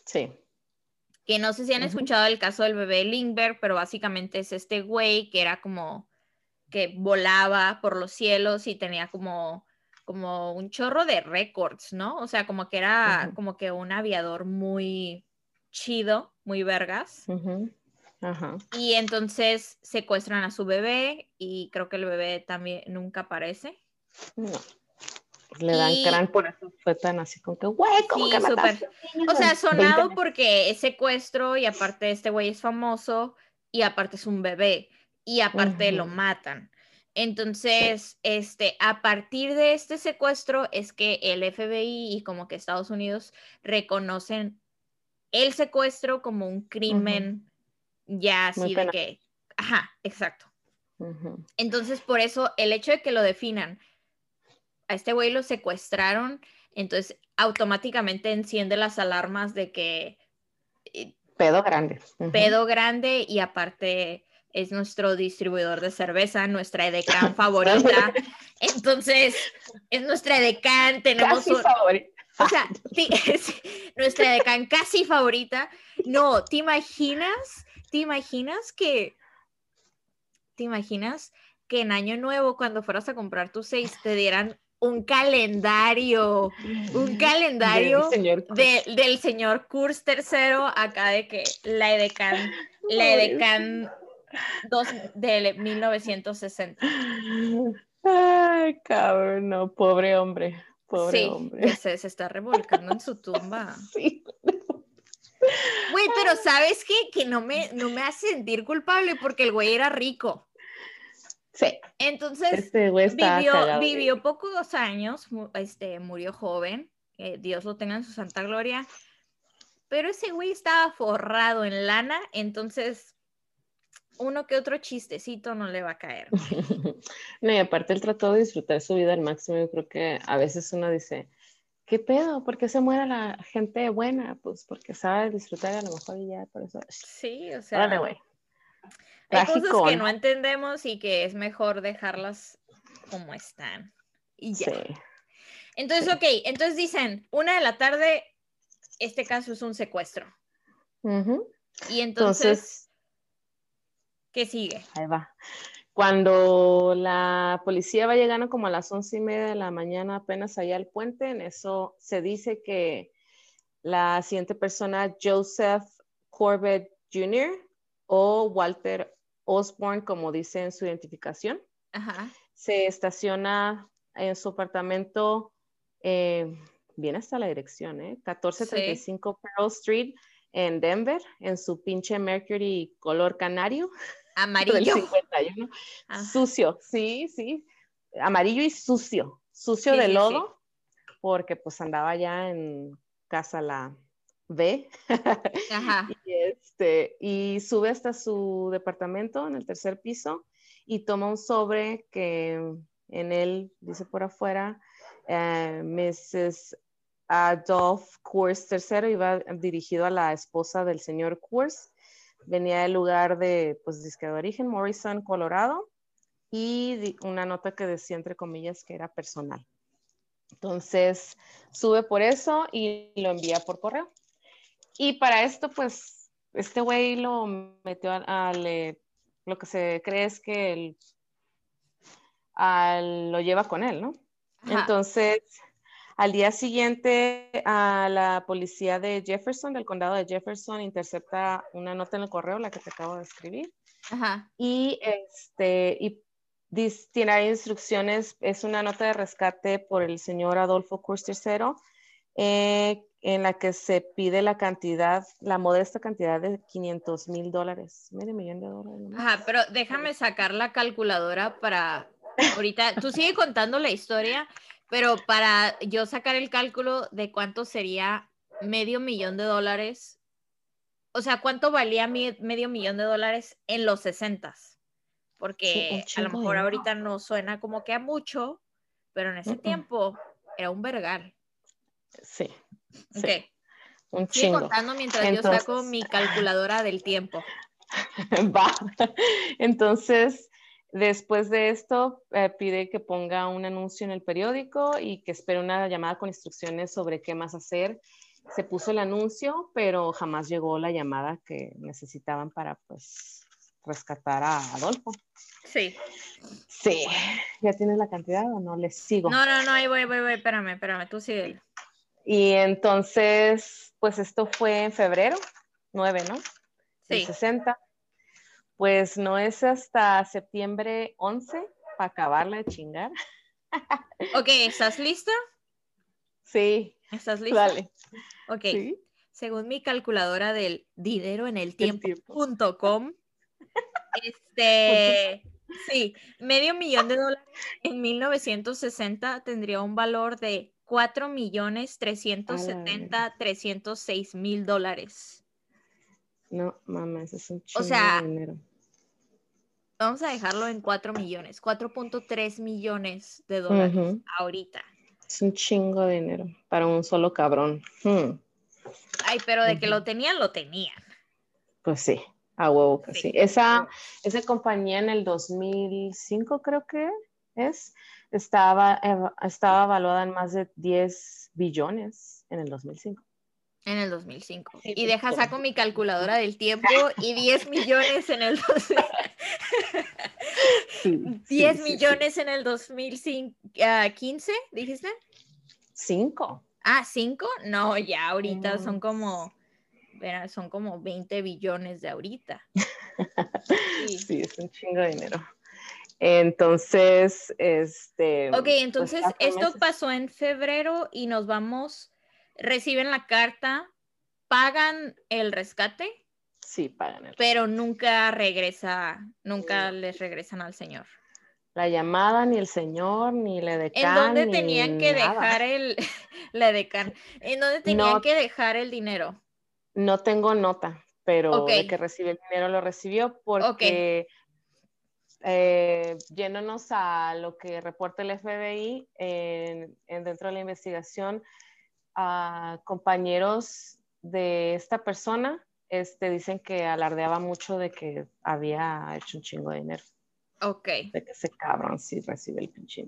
Sí. Que no sé si han escuchado el caso del bebé Lindbergh, pero básicamente es este güey que era como que volaba por los cielos y tenía como como un chorro de récords, ¿no? O sea, como que era como que un aviador muy chido, muy vergas. Ajá. Y entonces secuestran a su bebé y creo que el bebé también nunca aparece. No. Le dan gran por eso fue tan así como que, güey, ¿cómo que super... O sea, sonado porque es secuestro y aparte este güey es famoso y aparte es un bebé y aparte lo matan. Entonces, este, a partir de este secuestro es que el FBI y como que Estados Unidos reconocen el secuestro como un crimen ya así de que, ajá, exacto. Entonces, por eso el hecho de que lo definan, a este güey lo secuestraron, entonces automáticamente enciende las alarmas de que... Eh, pedo grande. Pedo grande y aparte es nuestro distribuidor de cerveza, nuestra edecán favorita. Entonces, es nuestra edecán, tenemos casi favorita. O sea, nuestra edecán casi favorita. No, ¿te imaginas? ¿Te imaginas que te imaginas que en Año Nuevo cuando fueras a comprar tus seis te dieran un calendario, un calendario del señor, Kurz III acá de que la edecán, la edecán dos de 1960. Ay, cabrón, no, pobre hombre, pobre hombre. se, está revolcando en su tumba. Sí. Güey, pero ¿sabes qué? Que no me, no me hace sentir culpable porque el güey era rico. Sí. Entonces, este vivió, vivió pocos años, este, murió joven, Dios lo tenga en su santa gloria, pero ese güey estaba forrado en lana, entonces uno que otro chistecito no le va a caer. no, y aparte él trató de disfrutar su vida al máximo, yo creo que a veces uno dice, ¿qué pedo? ¿Por qué se muere la gente buena? Pues porque sabe disfrutar a lo mejor y ya, por eso. Sí, o sea. Dale, güey. Hay cosas que ¿no? entendemos y que es mejor dejarlas como están. Y ya. Entonces, ok, entonces dicen, una de la tarde, este caso es un secuestro. Y entonces, ¿qué sigue? Ahí va. Cuando la policía va llegando como a las once y media de la mañana apenas allá al puente, en eso se dice que la siguiente persona, Joseph Corbett Jr. o Walter Osborne, como dice en su identificación. Se estaciona en su apartamento, eh, viene hasta la dirección, ¿eh? 1435 Pearl Street en Denver, en su pinche Mercury color canario. Amarillo. 51. Ah. Sucio, sí, sí. Amarillo y sucio. Sucio de lodo, porque pues andaba ya en casa la ve y, este, y sube hasta su departamento en el tercer piso y toma un sobre que en él dice por afuera eh, Mrs. Adolf Kurs III iba dirigido a la esposa del señor Kurs. Venía del lugar de, pues, disque de origen, Morrison, Colorado, y una nota que decía, entre comillas, que era personal. Entonces, sube por eso y lo envía por correo. Y para esto, pues, este güey lo metió a, lo que se cree es que él, lo lleva con él, ¿no? Entonces, al día siguiente, a la policía de Jefferson, del condado de Jefferson, intercepta una nota en el correo, la que te acabo de escribir. Ajá. Y, este, y tiene instrucciones, es una nota de rescate por el señor Adolfo III, eh, en la que se pide la cantidad, la modesta cantidad de 500 mil dólares, medio millón de dólares. Ajá, pero déjame sacar la calculadora para ahorita, tú sigue contando la historia, pero para yo sacar el cálculo de cuánto sería medio millón de dólares, o sea, cuánto valía medio millón de dólares en los 60 porque a lo mejor ahorita no suena como que a mucho, pero en ese tiempo era un vergal. Sí. Ok. Un Sigue contando mientras yo saco mi calculadora del tiempo. Va. Entonces, después de esto, eh, pide que ponga un anuncio en el periódico y que espere una llamada con instrucciones sobre qué más hacer. Se puso el anuncio, pero jamás llegó la llamada que necesitaban para, pues, rescatar a Adolfo. Sí. Sí. ¿Ya tienes la cantidad o no? Les sigo. No, no, no, ahí voy, voy, voy, espérame, espérame, tú sigue. Y entonces, pues esto fue en febrero, 9, ¿no? Sí. 60. Pues no es hasta septiembre 11 para acabarla de chingar. Ok, ¿estás lista? Sí. ¿Estás lista? Dale. Ok. Según mi calculadora del dinero en el tiempo.com, este, sí, medio millón de dólares en 1960 tendría un valor de 4 millones 370 306 mil dólares. No, mames, es un chingo o sea, de dinero. Vamos a dejarlo en 4 millones, 4.3 millones de dólares ahorita. Es un chingo de dinero para un solo cabrón. Hmm. Ay, pero de que lo tenían, lo tenían. Pues sí, a huevo que sí. Esa, esa compañía en el 2005 creo que es, estaba, estaba evaluada en más de 10 billones en el 2005. En el 2005. y deja saco mi calculadora del tiempo y 10 millones en el 2000. 10 millones en el 2015, dijiste? 5. Ah, 5? No, ya ahorita son como son como 20 billones de ahorita. sí, es un chingo de dinero. Entonces, este... Ok, pues, entonces esto pasó en febrero y nos vamos, reciben la carta, pagan el rescate. Sí, pagan el Pero nunca regresa, nunca les regresan al señor. la llamada, ni el señor, ni la decan. ¿En dónde tenían que dejar el, la? ¿En dónde tenían que dejar el dinero? No tengo nota, pero de que recibió el dinero lo recibió porque eh, yéndonos a lo que reporta el FBI en, dentro de la investigación, a compañeros de esta persona este, dicen que alardeaba mucho de que había hecho un chingo de dinero. Ok. De que ese cabrón sí recibe el pinche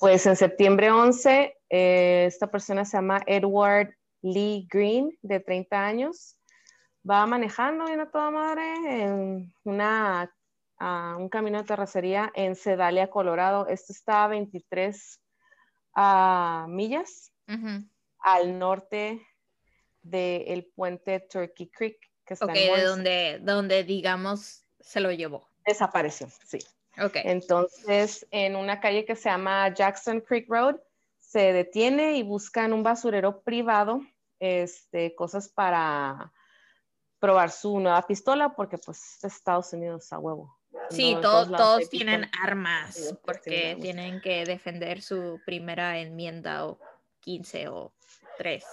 Pues en septiembre 11, eh, esta persona se llama Edward Lee Green, de 30 años. Va manejando bien a toda madre en una, un camino de terracería en Sedalia, Colorado. Esto está a 23 millas al norte del puente Turkey Creek. Que está ok, de donde, donde digamos se lo llevó. Desapareció, sí. Ok. Entonces, en una calle que se llama Jackson Creek Road, se detiene y busca en un basurero privado este, cosas para probar su nueva pistola, porque pues Estados Unidos a huevo. Sí, todos, todos tienen armas, porque tienen que defender su primera enmienda o 15 o 3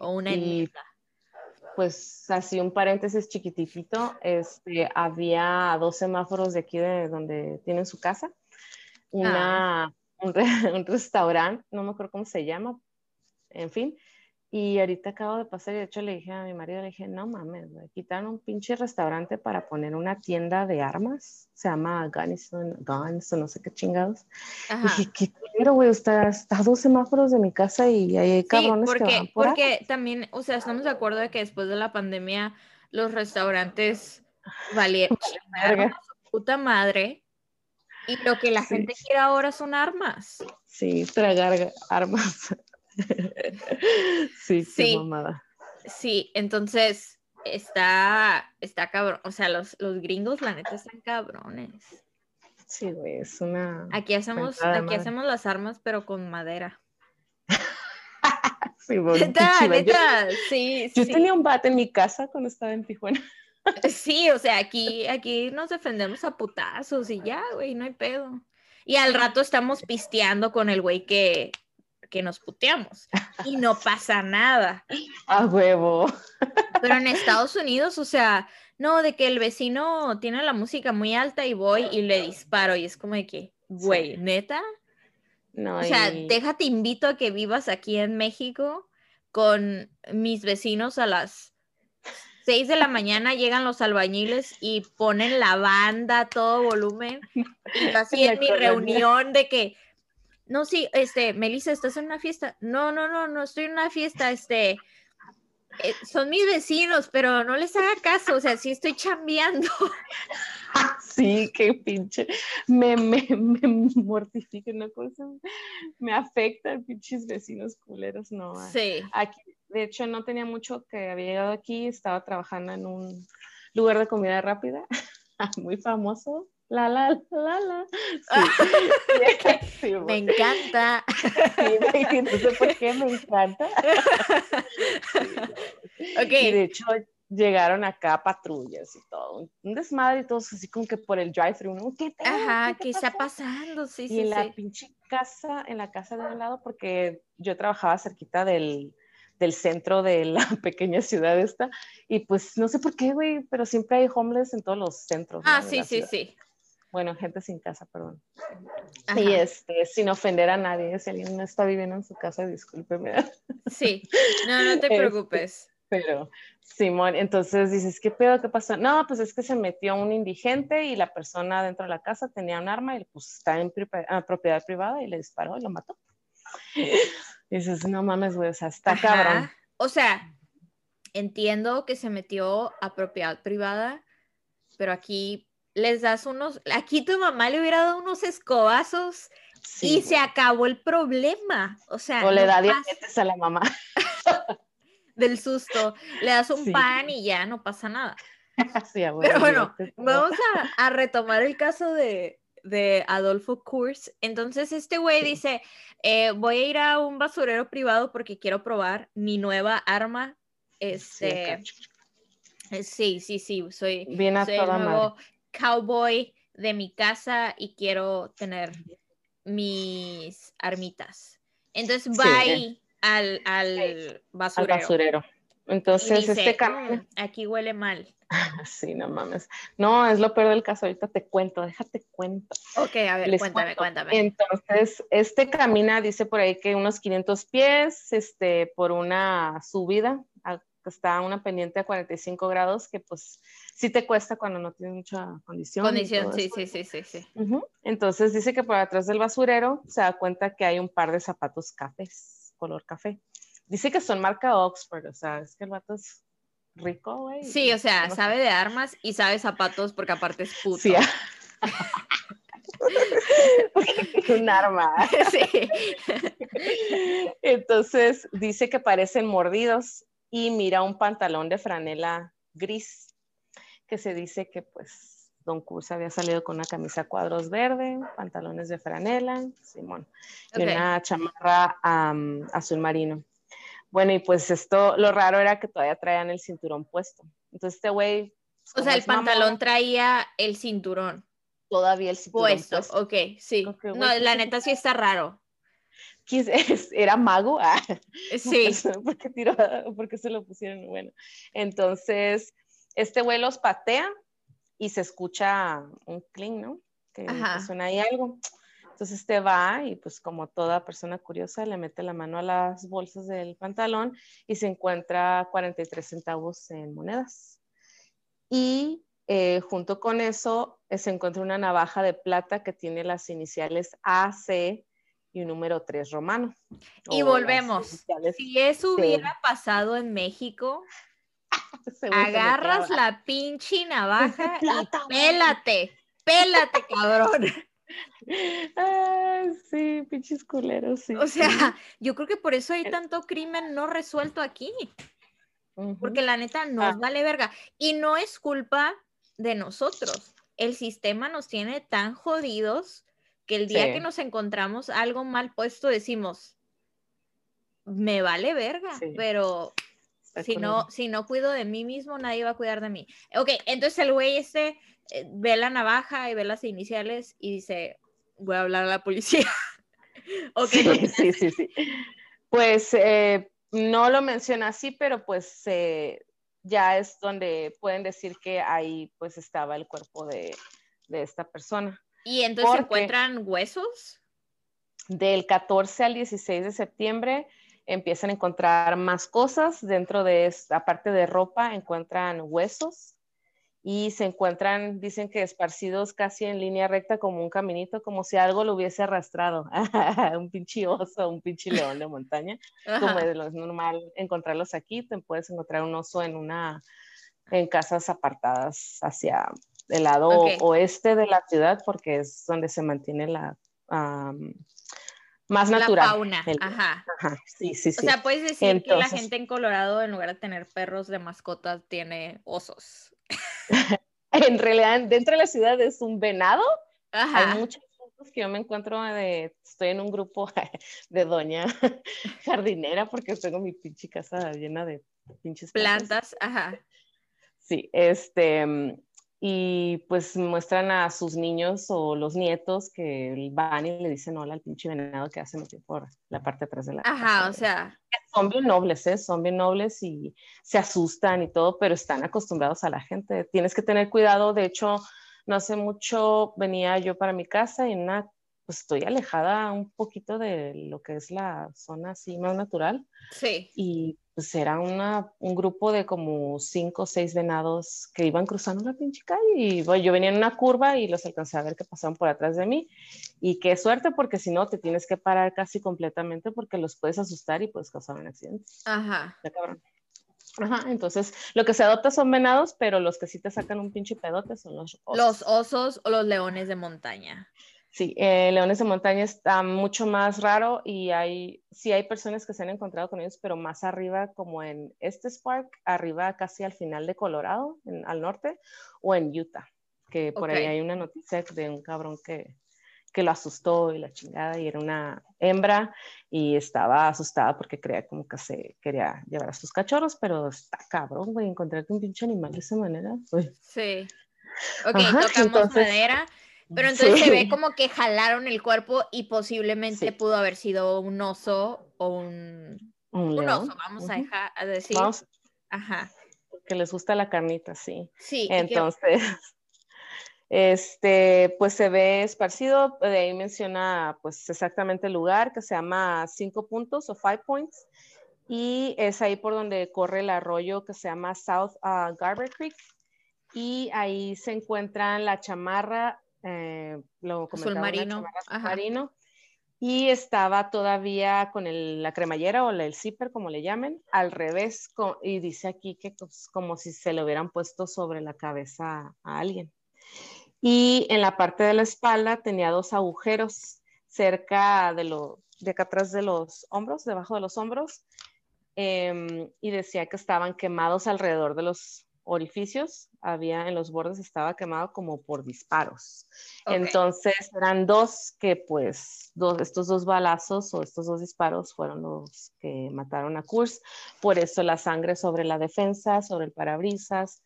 o una enmienda pues así un paréntesis chiquitito, este, había dos semáforos de aquí de donde tienen su casa, una, ah. un, un restaurante, no me acuerdo cómo se llama, en fin, y ahorita acabo de pasar y de hecho le dije a mi marido, le dije, no mames, güey, quitaron un pinche restaurante para poner una tienda de armas, se llama Gunnison, Guns o no sé qué chingados. Y dije, qué quiero, güey, está, está, a dos semáforos de mi casa y hay cabrones porque, que van por Porque también, o sea, estamos de acuerdo de que después de la pandemia los restaurantes valieron su puta madre y lo que la gente quiere ahora son armas. Sí, tragar armas. sí, sí. mamada. Sí, entonces está, está cabrón. O sea, los, los gringos, la neta, están cabrones. Sí, güey, es una. Aquí hacemos, aquí hacemos las armas, pero con madera. sí, bueno, neta, neta, sí. Yo tenía un bate en mi casa cuando estaba en Tijuana. sí, o sea, aquí, aquí nos defendemos a putazos y ya, güey, no hay pedo. Y al rato estamos pisteando con el güey que, que nos puteamos y no pasa nada. A huevo. Pero en Estados Unidos, o sea, no, de que el vecino tiene la música muy alta y voy y le disparo y es como de que, güey, neta. No, o sea, déjate invito a que vivas aquí en México con mis vecinos a las 6 de la mañana llegan los albañiles y ponen la banda a todo volumen. Y así en mi reunión de que no, sí, este, Melissa, ¿estás en una fiesta? No, no, no, no estoy en una fiesta, este, eh, son mis vecinos, pero no les haga caso, o sea, sí estoy chambeando. Sí, qué pinche, me, me, me mortifica una cosa, me afecta, pinches vecinos culeros, no. Sí. Aquí, de hecho, no tenía mucho que había llegado aquí, estaba trabajando en un lugar de comida rápida, muy famoso, la, la, la, la. Sí. me encanta. Sí, no sé por qué me encanta. Okay. Y de hecho, llegaron acá patrullas y todo, un desmadre y todos así como que por el drive-thru, ¿no? ¿Qué Ajá, ¿qué, está pasando? Sí, y en la pinche casa, en la casa de un lado, porque yo trabajaba cerquita del, del centro de la pequeña ciudad esta, y pues no sé por qué, güey, pero siempre hay homeless en todos los centros. Ah, sí, sí, sí bueno, gente sin casa, perdón. Y este, sin ofender a nadie, si alguien no está viviendo en su casa, discúlpeme. Sí, no, no te este, preocupes. pero, Simón, entonces dices, ¿qué pedo? ¿Qué pasó? No, pues es que se metió un indigente y la persona dentro de la casa tenía un arma y pues está en ah, propiedad privada y le disparó y lo mató. Y dices, no mames, güey, o sea, está cabrón. O sea, entiendo que se metió a propiedad privada, pero aquí les das unos, aquí tu mamá le hubiera dado unos escobazos y se acabó el problema. O sea, o le da diabetes a la mamá. Del susto, le das un pan y ya no pasa nada. Pero bueno, vamos a, retomar el caso de, de Adolfo Kurz. Entonces este güey dice, eh, voy a ir a un basurero privado porque quiero probar mi nueva arma. Este, sí, sí, sí, soy, Bien a soy cowboy de mi casa y quiero tener mis armitas. Entonces va ahí al, al, basurero. Al basurero. Entonces, este camino. Mm, aquí huele mal. sí, no mames. No, es lo peor del caso. Ahorita te cuento, déjate cuento. Ok, a ver, cuéntame, cuéntame. Entonces, este camina, dice por ahí que unos 500 pies, este, por una subida, está a una pendiente a 45 grados, que pues sí te cuesta cuando no tienes mucha condición. Condición, sí, sí, sí, sí, sí. Entonces dice que por atrás del basurero se da cuenta que hay un par de zapatos cafés, color café. Dice que son marca Oxford, o sea, es que el vato es rico, güey. Sí, o sea, sabe de armas y sabe zapatos porque aparte es puto. Sí. un arma. Sí. Entonces dice que parecen mordidos y mira un pantalón de franela gris que se dice que pues Don Cursa había salido con una camisa cuadros verde, pantalones de franela, Simón, y una chamarra azul marino. Bueno, y pues esto, lo raro era que todavía traían el cinturón puesto. Entonces este güey... O sea, el pantalón traía el cinturón. Todavía el cinturón puesto. puesto. Ok, sí. no, la neta sí está raro. Era mago. Ah. sí. porque, tiró, porque se lo pusieron. Bueno, entonces este güey los patea y se escucha un cling, ¿no? Que, que suena ahí algo. Entonces este va y pues como toda persona curiosa le mete la mano a las bolsas del pantalón y se encuentra 43 centavos en monedas. Y eh, junto con eso eh, se encuentra una navaja de plata que tiene las iniciales AC y un número 3 romano. Y volvemos. Si eso hubiera pasado en México, agarras la pinche navaja y pélate, pélate, cabrón. sí, pinches culeros, sí. O sea, yo creo que por eso hay tanto crimen no resuelto aquí. Porque la neta nos ah. vale verga. Y no es culpa de nosotros. El sistema nos tiene tan jodidos que el día que nos encontramos algo mal puesto decimos, me vale verga, pero si no, si no cuido de mí mismo, nadie va a cuidar de mí. Ok, entonces el güey este eh, ve la navaja y ve las iniciales y dice, voy a hablar a la policía. okay, sí, sí, sí, Pues eh, no lo menciona así, pero pues eh, ya es donde pueden decir que ahí pues estaba el cuerpo de, esta persona. ¿Y entonces se encuentran huesos? Del 14 al 16 de septiembre empiezan a encontrar más cosas. Dentro de esta parte de ropa, encuentran huesos, y se encuentran, dicen que esparcidos casi en línea recta como un caminito, como si algo lo hubiese arrastrado, un pinche oso, un pinche león de montaña, como es lo normal encontrarlos aquí, te puedes encontrar un oso en una, en casas apartadas hacia el lado oeste de la ciudad, porque es donde se mantiene la... más natural. La fauna, ajá. Sí, sí, sí. O sea, puedes decir que la gente en Colorado, en lugar de tener perros de mascotas, tiene osos. en realidad, dentro de la ciudad es un venado. Hay muchas cosas que yo me encuentro de, estoy en un grupo de doña jardinera porque tengo mi pinche casa llena de pinches plantas. Ajá. Sí, este, y pues muestran a sus niños o los nietos que van y le dicen hola al pinche venado que hace metido por la parte de atrás de la Ajá, o sea. Son bien nobles, ¿eh? Son bien nobles y se asustan y todo, pero están acostumbrados a la gente. Tienes que tener cuidado. De hecho, no hace mucho venía yo para mi casa y una, pues estoy alejada un poquito de lo que es la zona así más natural. Sí. Y pues era una, un grupo de como cinco o seis venados que iban cruzando la pinche calle y bueno, yo venía en una curva y los alcancé a ver que pasaban por atrás de mí y qué suerte porque si no te tienes que parar casi completamente porque los puedes asustar y puedes causar un accidente. Ajá. Ajá, entonces lo que se adopta son venados, pero los que sí te sacan un pinche pedote son los osos. Los osos o los leones de montaña. Sí, eh, leones de montaña está mucho más raro y hay, sí hay personas que se han encontrado con ellos, pero más arriba, como en este Spark, arriba casi al final de Colorado, al norte, o en Utah, que por ahí hay una noticia de un cabrón que, que lo asustó y la chingada, y era una hembra y estaba asustada porque creía como que se quería llevar a sus cachorros, pero está cabrón, güey, encontrarte un pinche animal de esa manera. Sí. Ok, tocamos madera, pero entonces se ve como que jalaron el cuerpo y posiblemente pudo haber sido un oso o un, un, oso, vamos a, dejar, a decir. Vamos. Ajá. Que les gusta la carnita, sí. Sí. Entonces, este, pues se ve esparcido, de ahí menciona pues exactamente el lugar que se llama Cinco Puntos o Five Points y es ahí por donde corre el arroyo que se llama South uh, Garber Creek y ahí se encuentra la chamarra, eh, lo azul marino, marino, y estaba todavía con la cremallera o el zipper, como le llamen, al revés, y dice aquí que pues, como si se le hubieran puesto sobre la cabeza a alguien. Y en la parte de la espalda tenía dos agujeros cerca de lo, de acá atrás de los hombros, debajo de los hombros, em, y decía que estaban quemados alrededor de los orificios, había en los bordes, estaba quemado como por disparos. Entonces eran dos que pues, dos, estos dos balazos o estos dos disparos fueron los que mataron a Kurz. Por eso la sangre sobre la defensa, sobre el parabrisas.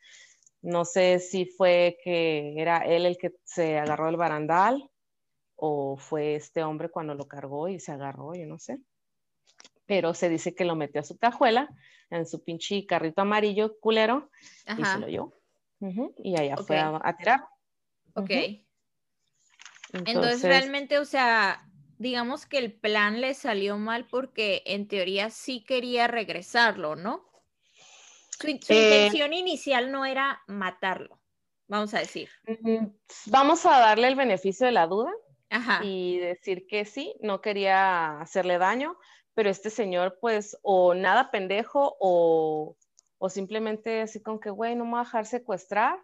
No sé si fue que era él el que se agarró el barandal o fue este hombre cuando lo cargó y se agarró, yo no sé. Pero se dice que lo metió a su cajuela en su pinche carrito amarillo culero y se lo llevó. Y allá fue a, tirar. Ok. Entonces, realmente, o sea, digamos que el plan le salió mal porque en teoría sí quería regresarlo, ¿no? Su, eh, intención inicial no era matarlo, vamos a decir. Vamos a darle el beneficio de la duda y decir que sí, no quería hacerle daño, pero este señor pues o nada pendejo o, simplemente así con que, güey, no me va a dejar secuestrar.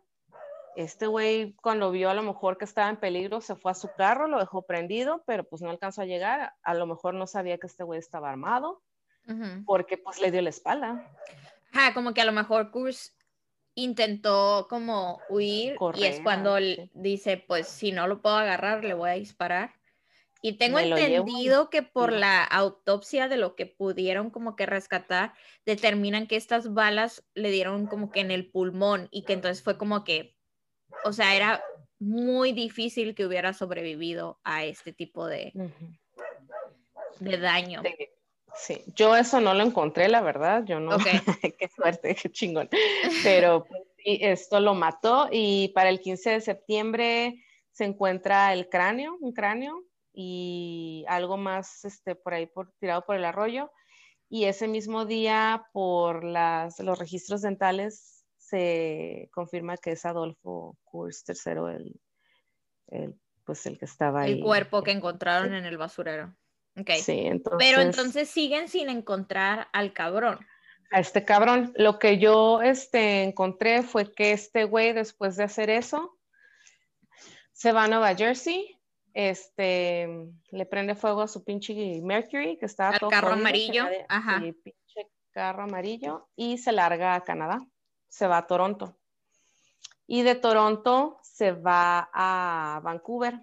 Este güey cuando vio a lo mejor que estaba en peligro se fue a su carro, lo dejó prendido, pero pues no alcanzó a llegar. A lo mejor no sabía que este güey estaba armado porque pues le dio la espalda. Ajá, como que a lo mejor Kurs intentó como huir y es cuando dice, pues si no lo puedo agarrar, le voy a disparar. Y tengo entendido que por la autopsia de lo que pudieron como que rescatar, determinan que estas balas le dieron como que en el pulmón y que entonces fue como que, o sea, era muy difícil que hubiera sobrevivido a este tipo de, de daño. Sí, yo eso no lo encontré, la verdad, yo no, qué suerte, qué chingón. Pero pues, esto lo mató y para el 15 de septiembre se encuentra el cráneo, un cráneo y algo más este, por ahí por, tirado por el arroyo. Y ese mismo día, por las, los registros dentales, se confirma que es Adolfo Kurz III el, pues el que estaba ahí. El cuerpo que encontraron en el basurero. Okay. Sí, entonces, Pero entonces siguen sin encontrar al cabrón. A este cabrón. Lo que yo este, encontré fue que este güey, después de hacer eso, se va a Nueva Jersey este, le prende fuego a su pinche Mercury, que estaba todo carro amarillo, ajá. pinche carro amarillo, y se larga a Canadá, se va a Toronto. Y de Toronto se va a Vancouver.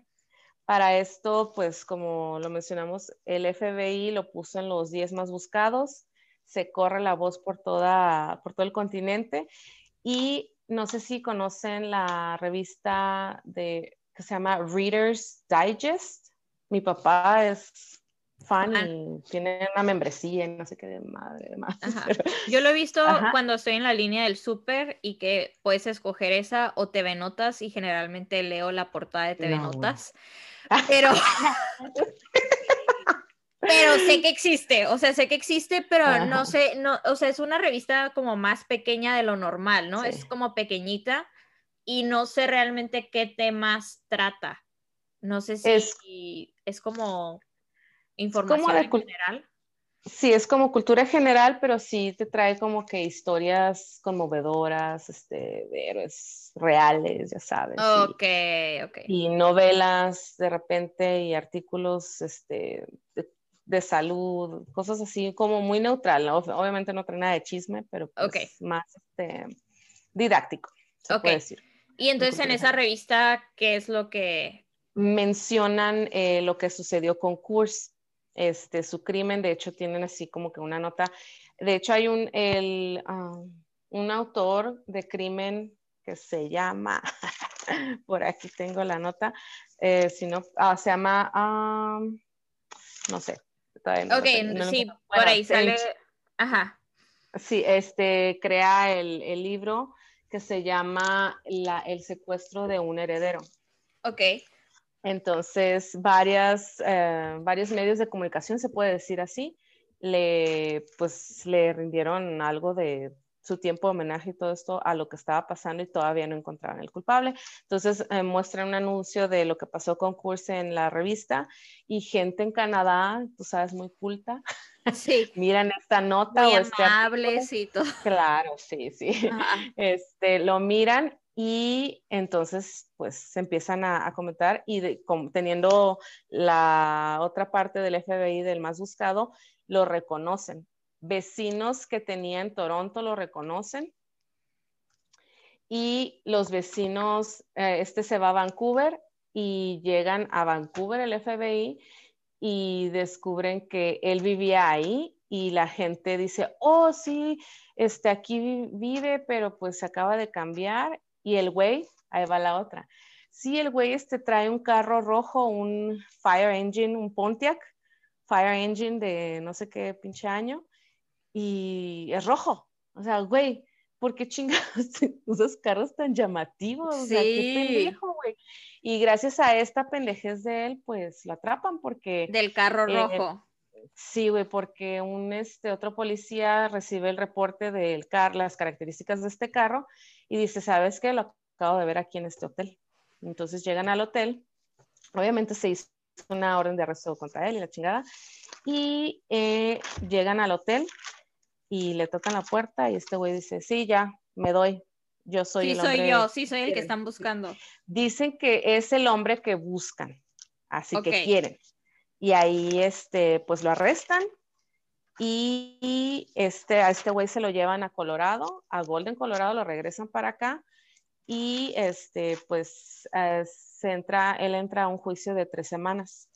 Para esto, pues como lo mencionamos, el FBI lo puso en los 10 más buscados, se corre la voz por, toda, por todo el continente y no sé si conocen la revista de que se llama Reader's Digest. Mi papá es fan y tiene una membresía y no sé qué de madre. Yo lo he visto cuando estoy en la línea del súper y que puedes escoger esa o TV Notas y generalmente leo la portada de TV Notas. Pero... pero sé que existe, o sea, sé que existe, pero no sé, no, o sea, es una revista como más pequeña de lo normal, ¿no? Es como pequeñita y no sé realmente qué temas trata. No sé si es, como información en general. Sí, es como cultura general, pero sí te trae como que historias conmovedoras, este, de héroes reales, ya sabes. Ok, y, ok. Y novelas de repente y artículos este, de, salud, cosas así como muy neutral. Obviamente no trae nada de chisme, pero pues más este, didáctico, se puede decir. Y entonces en esa revista, ¿qué es lo que... Mencionan eh, lo que sucedió con Kurz, este, su crimen, de hecho tienen así como que una nota, de hecho hay un, el, ah, un autor de crimen que se llama, por aquí tengo la nota. Eh, si no, ah, se llama, no sé. ok, sí, por ahí sale. Ajá. Sí, este, crea el, el libro que se llama la, El secuestro de un heredero. Ok. Entonces, varias, eh, varios medios de comunicación, se puede decir así, le, pues, le rindieron algo de su tiempo de homenaje y todo esto a lo que estaba pasando y todavía no encontraban el culpable. Entonces eh, muestran un anuncio de lo que pasó con Curse en la revista y gente en Canadá, tú sabes, muy culta, sí. miran esta nota. Muy o este amables y todo. Claro, sí, sí. Este, lo miran y entonces pues se empiezan a, comentar y teniendo la otra parte del FBI del más buscado, lo reconocen vecinos que tenía en Toronto lo reconocen y los vecinos, eh, este se va a Vancouver y llegan a Vancouver el FBI y descubren que él vivía ahí y la gente dice, oh sí, este aquí vive, pero pues se acaba de cambiar y el güey, ahí va la otra. Sí, el güey este trae un carro rojo, un Fire Engine, un Pontiac, Fire Engine de no sé qué pinche año, y es rojo. O sea, güey, ¿por qué chingados usas carros tan llamativos? O sea, qué pendejo, güey. Y gracias a esta pendejez de él, pues lo atrapan porque... Del carro eh, rojo. Sí, güey, porque un este, otro policía recibe el reporte del carro, las características de este carro y dice, ¿sabes qué? Lo acabo de ver aquí en este hotel. Entonces llegan al hotel. Obviamente se hizo una orden de arresto contra él y la chingada. Y eh, llegan al hotel y le tocan la puerta y este güey dice, sí, ya, me doy. Yo soy el hombre. Sí, soy yo, sí, soy el que están buscando. Dicen que es el hombre que buscan, así que quieren. Y ahí, este, pues lo arrestan y este, a este güey se lo llevan a Colorado, a Golden, Colorado, lo regresan para acá y este, pues eh, se entra, él entra a un juicio de tres semanas.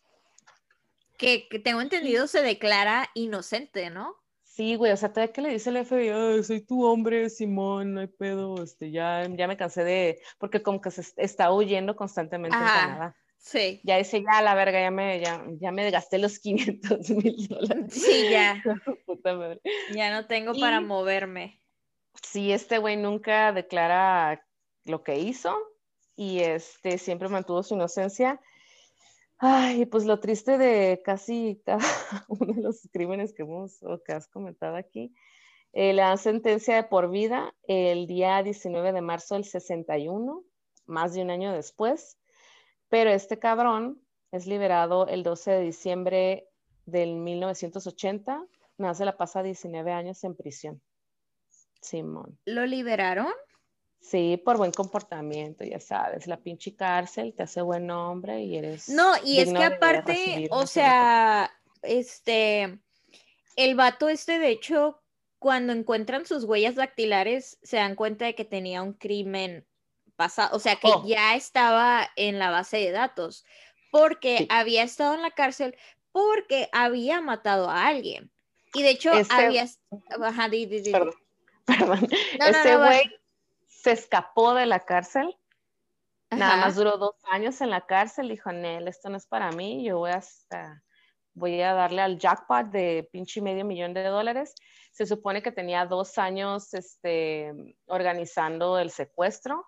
que tengo entendido se declara inocente, ¿no? Sí, güey, o sea, todavía que le dice el FBI, soy tu hombre, Simón, no hay pedo, este, ya, ya me cansé de, porque como que se está huyendo constantemente en Canadá. Sí. Ya dice, ya la verga, ya me, ya, ya me gasté los 500 mil dólares. Sí, ya. Puta madre. Ya no tengo para moverme. Sí, este güey nunca declara lo que hizo y este siempre mantuvo su inocencia Ay, pues lo triste de casi cada uno de los crímenes que hemos o que has comentado aquí, eh, la sentencia de por vida el día 19 de marzo del 61, más de un año después, pero este cabrón es liberado el 12 de diciembre del 1980, nada se la pasa 19 años en prisión. Simón. ¿Lo liberaron? Sí, por buen comportamiento, ya sabes, la pinche cárcel te hace buen hombre y eres. No, y es que aparte, o sea, este, el vato este, de hecho, cuando encuentran sus huellas dactilares, se dan cuenta de que tenía un crimen pasado, o sea, que oh. ya estaba en la base de datos, porque había estado en la cárcel porque había matado a alguien. Y de hecho, este había. Perdón, perdón. Ese güey se escapó de la cárcel. Nada más duró dos años en la cárcel. Dijo, Nel, esto no es para mí. Yo voy a, voy a darle al jackpot de pinche medio millón de dólares. Se supone que tenía dos años este, organizando el secuestro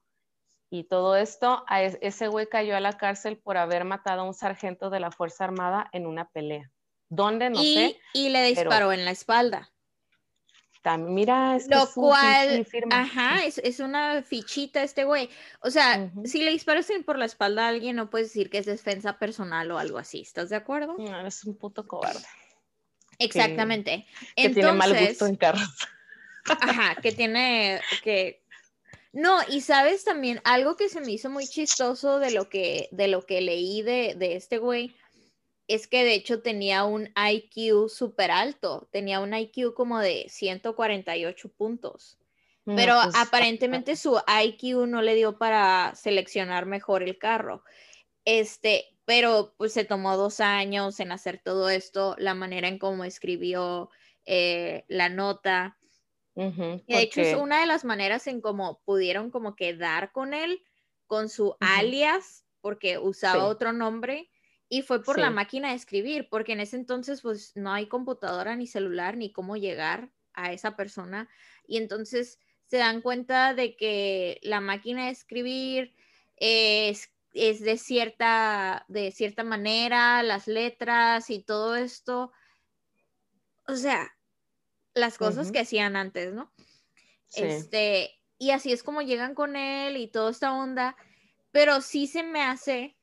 y todo esto. A ese güey cayó a la cárcel por haber matado a un sargento de la Fuerza Armada en una pelea. ¿Dónde? No sé. Y le disparó en la espalda mira, es lo cual, ajá, es, es, una fichita este güey. O sea, si le disparas por la espalda a alguien, no puedes decir que es defensa personal o algo así. ¿Estás de acuerdo? No, eres un puto cobarde. Exactamente. Que, tiene mal gusto en carros. Ajá, que tiene que no, y sabes también algo que se me hizo muy chistoso de lo que, de lo que leí de, de este güey es que de hecho tenía un IQ súper alto, tenía un IQ como de 148 puntos. pero pues, aparentemente su IQ no le dio para seleccionar mejor el carro. Este, pero pues se tomó dos años en hacer todo esto, la manera en cómo escribió eh, la nota. de hecho es una de las maneras en cómo pudieron como quedar con él con su alias, porque usaba otro nombre, y fue por la máquina de escribir, porque en ese entonces pues no hay computadora ni celular ni cómo llegar a esa persona. Y entonces se dan cuenta de que la máquina de escribir es, es de, cierta, de cierta manera, las letras y todo esto. O sea, las cosas que hacían antes, ¿no? Este, y así es como llegan con él y toda esta onda, pero sí se me hace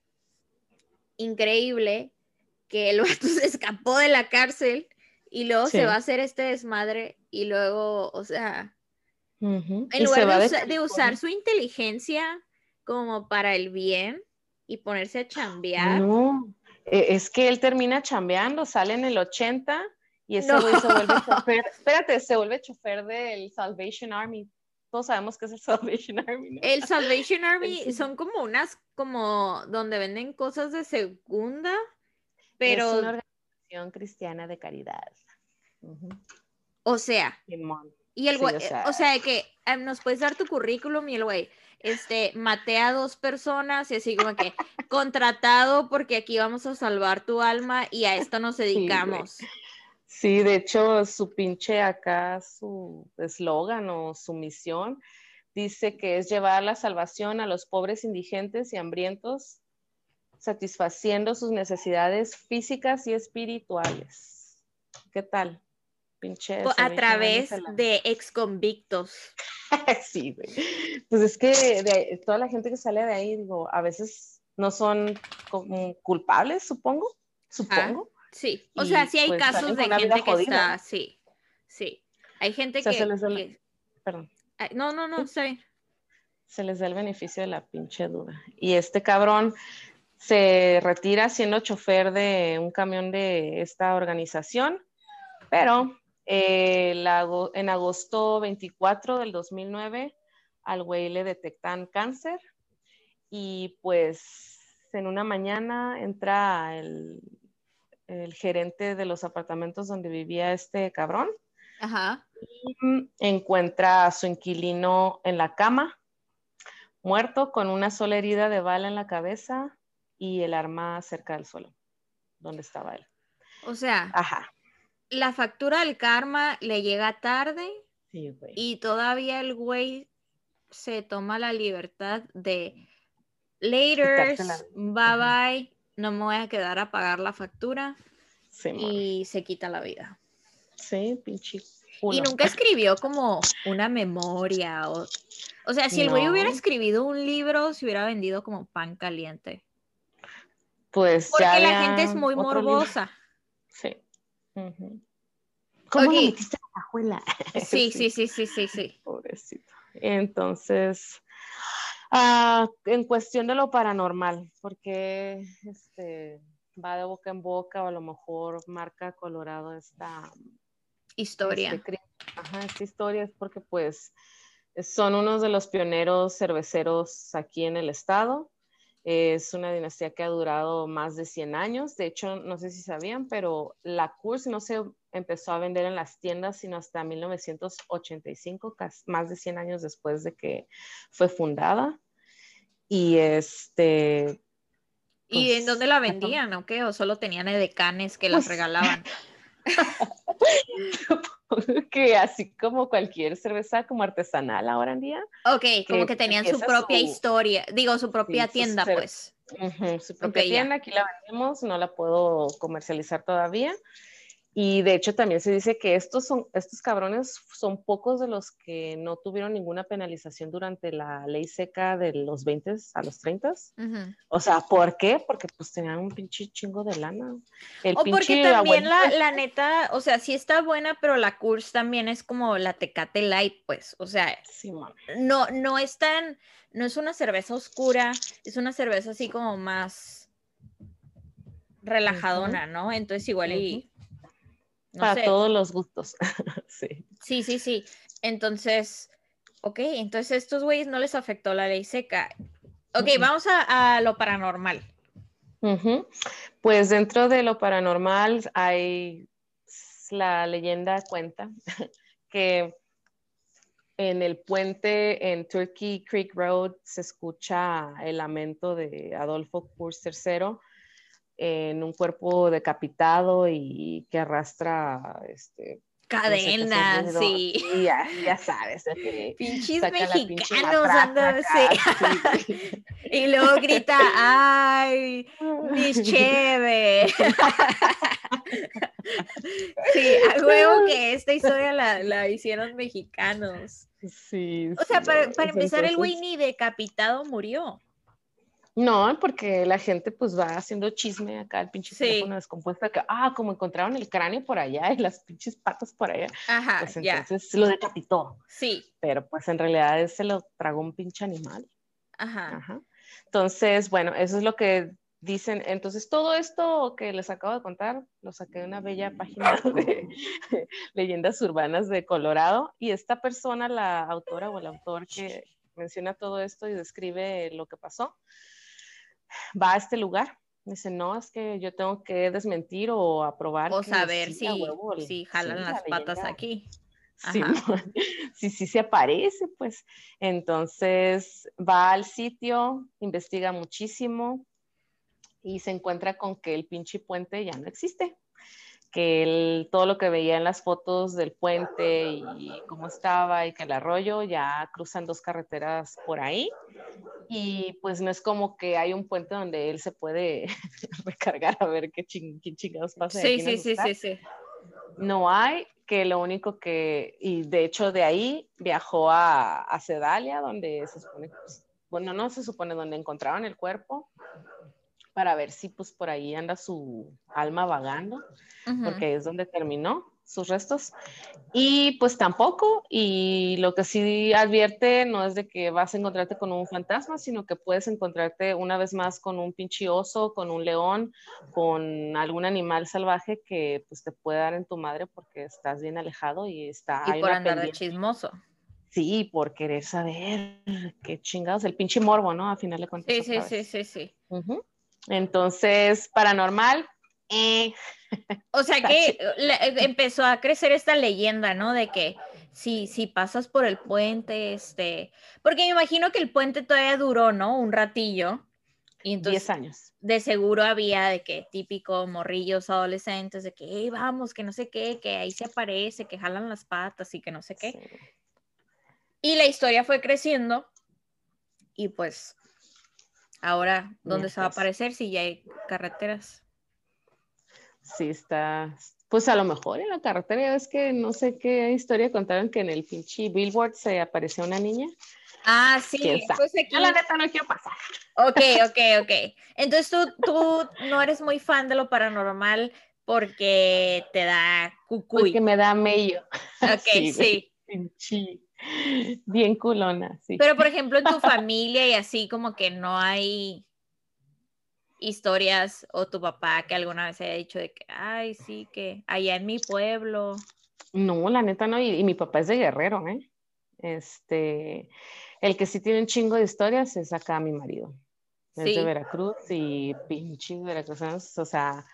increíble que el vato se escapó de la cárcel y luego se va a hacer este desmadre y luego, o sea, en lugar de, usar su inteligencia como para el bien y ponerse a chambear. No, e, es que él termina chambeando, sale en el 80 y ese güey se vuelve chofer, espérate, se vuelve chofer del Salvation Army. Todos sabemos que es el Salvation Army. El Salvation Army son como unas, como donde venden cosas de segunda, pero... Es una organización cristiana de caridad. O sea, y el güey, o, sea, o sea, que eh, nos puedes dar tu currículum y el güey, este, maté a dos personas y así como que contratado porque aquí vamos a salvar tu alma y a esto nos dedicamos. Sí, de hecho, su pinche acá, su eslogan o su misión, dice que es llevar la salvación a los pobres indigentes y hambrientos, satisfaciendo sus necesidades físicas y espirituales. ¿Qué tal? Pinche. A través de ex convictos. sí, güey. Pues es que de, toda la gente que sale de ahí, digo, a veces no son como culpables, supongo. Supongo. Sí, o sea, sí hay pues, casos de gente que está, sí, sí. Hay gente que, se les da Perdón. No, no, no, está bien. Se les da el beneficio de la pinche duda. Y este cabrón se retira siendo chofer de un camión de esta organización, pero eh, en agosto 24 del 2009 al güey le detectan cáncer y pues en una mañana entra el el gerente de los apartamentos donde vivía este cabrón. Ajá. Y encuentra a su inquilino en la cama, muerto, con una sola herida de bala en la cabeza y el arma cerca del suelo, donde estaba él. O sea, Ajá. la factura del karma le llega tarde sí, y todavía el güey se toma la libertad de later, bye bye, no me voy a quedar a pagar la factura y se quita la vida. Sí, pinche. Y nunca escribió como una memoria o... O sea, si el güey hubiera escribido un libro, se hubiera vendido como pan caliente. Pues Porque la gente es muy morbosa. Sí. ¿Cómo metiste la cajuela? Sí, sí, sí, sí, sí, sí. Pobrecito. Entonces, Ah, en cuestión de lo paranormal, porque este, va de boca en boca o a lo mejor marca Colorado esta historia. Este, ajá, esta historia es porque pues son unos de los pioneros cerveceros aquí en el estado. Es una dinastía que ha durado más de 100 años. De hecho, no sé si sabían, pero la Coors no se empezó a vender en las tiendas sino hasta 1985, más de 100 años después de que fue fundada. Y este... ¿Y en pues, dónde la vendían o qué? ¿O solo tenían edecanes que las pues, regalaban? que así como cualquier cerveza como artesanal ahora en día. Ok, como que tenían su propia historia, digo, su propia tienda, pues. su propia tienda, aquí la vendemos, no la puedo comercializar todavía. Y de hecho también se dice que estos, son, estos cabrones son pocos de los que no tuvieron ninguna penalización durante la ley seca de los 20 a los 30. O sea, ¿por qué? Porque pues tenían un pinche chingo de lana. El o porque también la, la, neta, o sea, sí está buena, pero la Curse también es como la Tecate Light, pues. O sea, no, no es tan, no es una cerveza oscura, es una cerveza así como más relajadona, ¿no? Entonces igual y para todos los gustos. sí. Sí, sí, sí. Entonces, ok, entonces estos güeyes no les afectó la ley seca. Ok, vamos a, lo paranormal. Pues dentro de lo paranormal hay la leyenda cuenta que en el puente en Turkey Creek Road se escucha el lamento de Adolfo Kurz III en un cuerpo decapitado y que arrastra este, cadenas, sí. ya, ya, sabes. Pinches mexicanos andando sí. y luego grita, ay, mis cheve. sí, a huevo que esta historia la, la hicieron mexicanos. Sí. O sea, para, para empezar, el güey ni decapitado murió. No, porque la gente pues va haciendo chisme acá, el pinche teléfono descompuesto, que, ah, como encontraron el cráneo por allá y las pinches patas por allá, Ajá, pues entonces lo decapitó. Sí. Pero pues en realidad se lo tragó un pinche animal. Ajá. Ajá. Entonces, bueno, eso es lo que dicen. Entonces, todo esto que les acabo de contar, lo saqué de una bella página de leyendas urbanas de Colorado y esta persona, la autora o el autor que menciona todo esto y describe lo que pasó, va a este lugar. Dice, no, es que yo tengo que desmentir o aprobar. O saber si, si jalan las patas aquí. Sí, sí, sí se aparece, pues. Entonces va al sitio, investiga muchísimo y se encuentra con que el pinche puente ya no existe que todo lo que veía en las fotos del puente y cómo estaba y que el arroyo ya cruzan dos carreteras por ahí y pues no es como que hay un puente donde él se puede recargar a ver qué, chingados pasa. Sí, sí, sí, sí, sí. No hay, que lo único que, y de hecho de ahí viajó a, a Sedalia, donde se supone, pues, bueno, no se supone donde encontraron el cuerpo, para ver si pues por ahí anda su alma vagando, porque es donde terminó sus restos. Y pues tampoco, y lo que sí advierte no es de que vas a encontrarte con un fantasma, sino que puedes encontrarte una vez más con un pinche oso, con un león, con algún animal salvaje que pues te puede dar en tu madre porque estás bien alejado y está... Y por andar de chismoso. Sí, por querer saber qué chingados, el pinche morbo, ¿no? A final de cuentas. Sí, sí, sí, sí, sí, Entonces, paranormal, eh. O sea que empezó a crecer esta leyenda, ¿no? De que si, si pasas por el puente, este, porque me imagino que el puente todavía duró, ¿no? Un ratillo. Y entonces, Diez años. De seguro había de que típico morrillos adolescentes, de que hey, vamos, que no sé qué, que ahí se aparece, que jalan las patas y que no sé qué. Y la historia fue creciendo y pues ahora, ¿dónde se va a aparecer si ya hay carreteras? sí está, pues a lo mejor en la carretera, es que no sé qué historia contaron que en el pinche Billboard se apareció una niña. Ah, sí, pues aquí... la neta no quiero pasar. Ok, ok, ok. Entonces tú, tú no eres muy fan de lo paranormal porque te da cucuy. Porque me da mello. Ok, sí. Pinche. Bien culona, sí. Pero por ejemplo en tu familia y así como que no hay historias o tu papá que alguna vez haya dicho de que, ay, sí, que allá en mi pueblo. No, la neta no, y, mi papá es de Guerrero, ¿eh? Este, el que sí tiene un chingo de historias es acá mi marido. Es de Veracruz y pinche veracruzanos, o sea,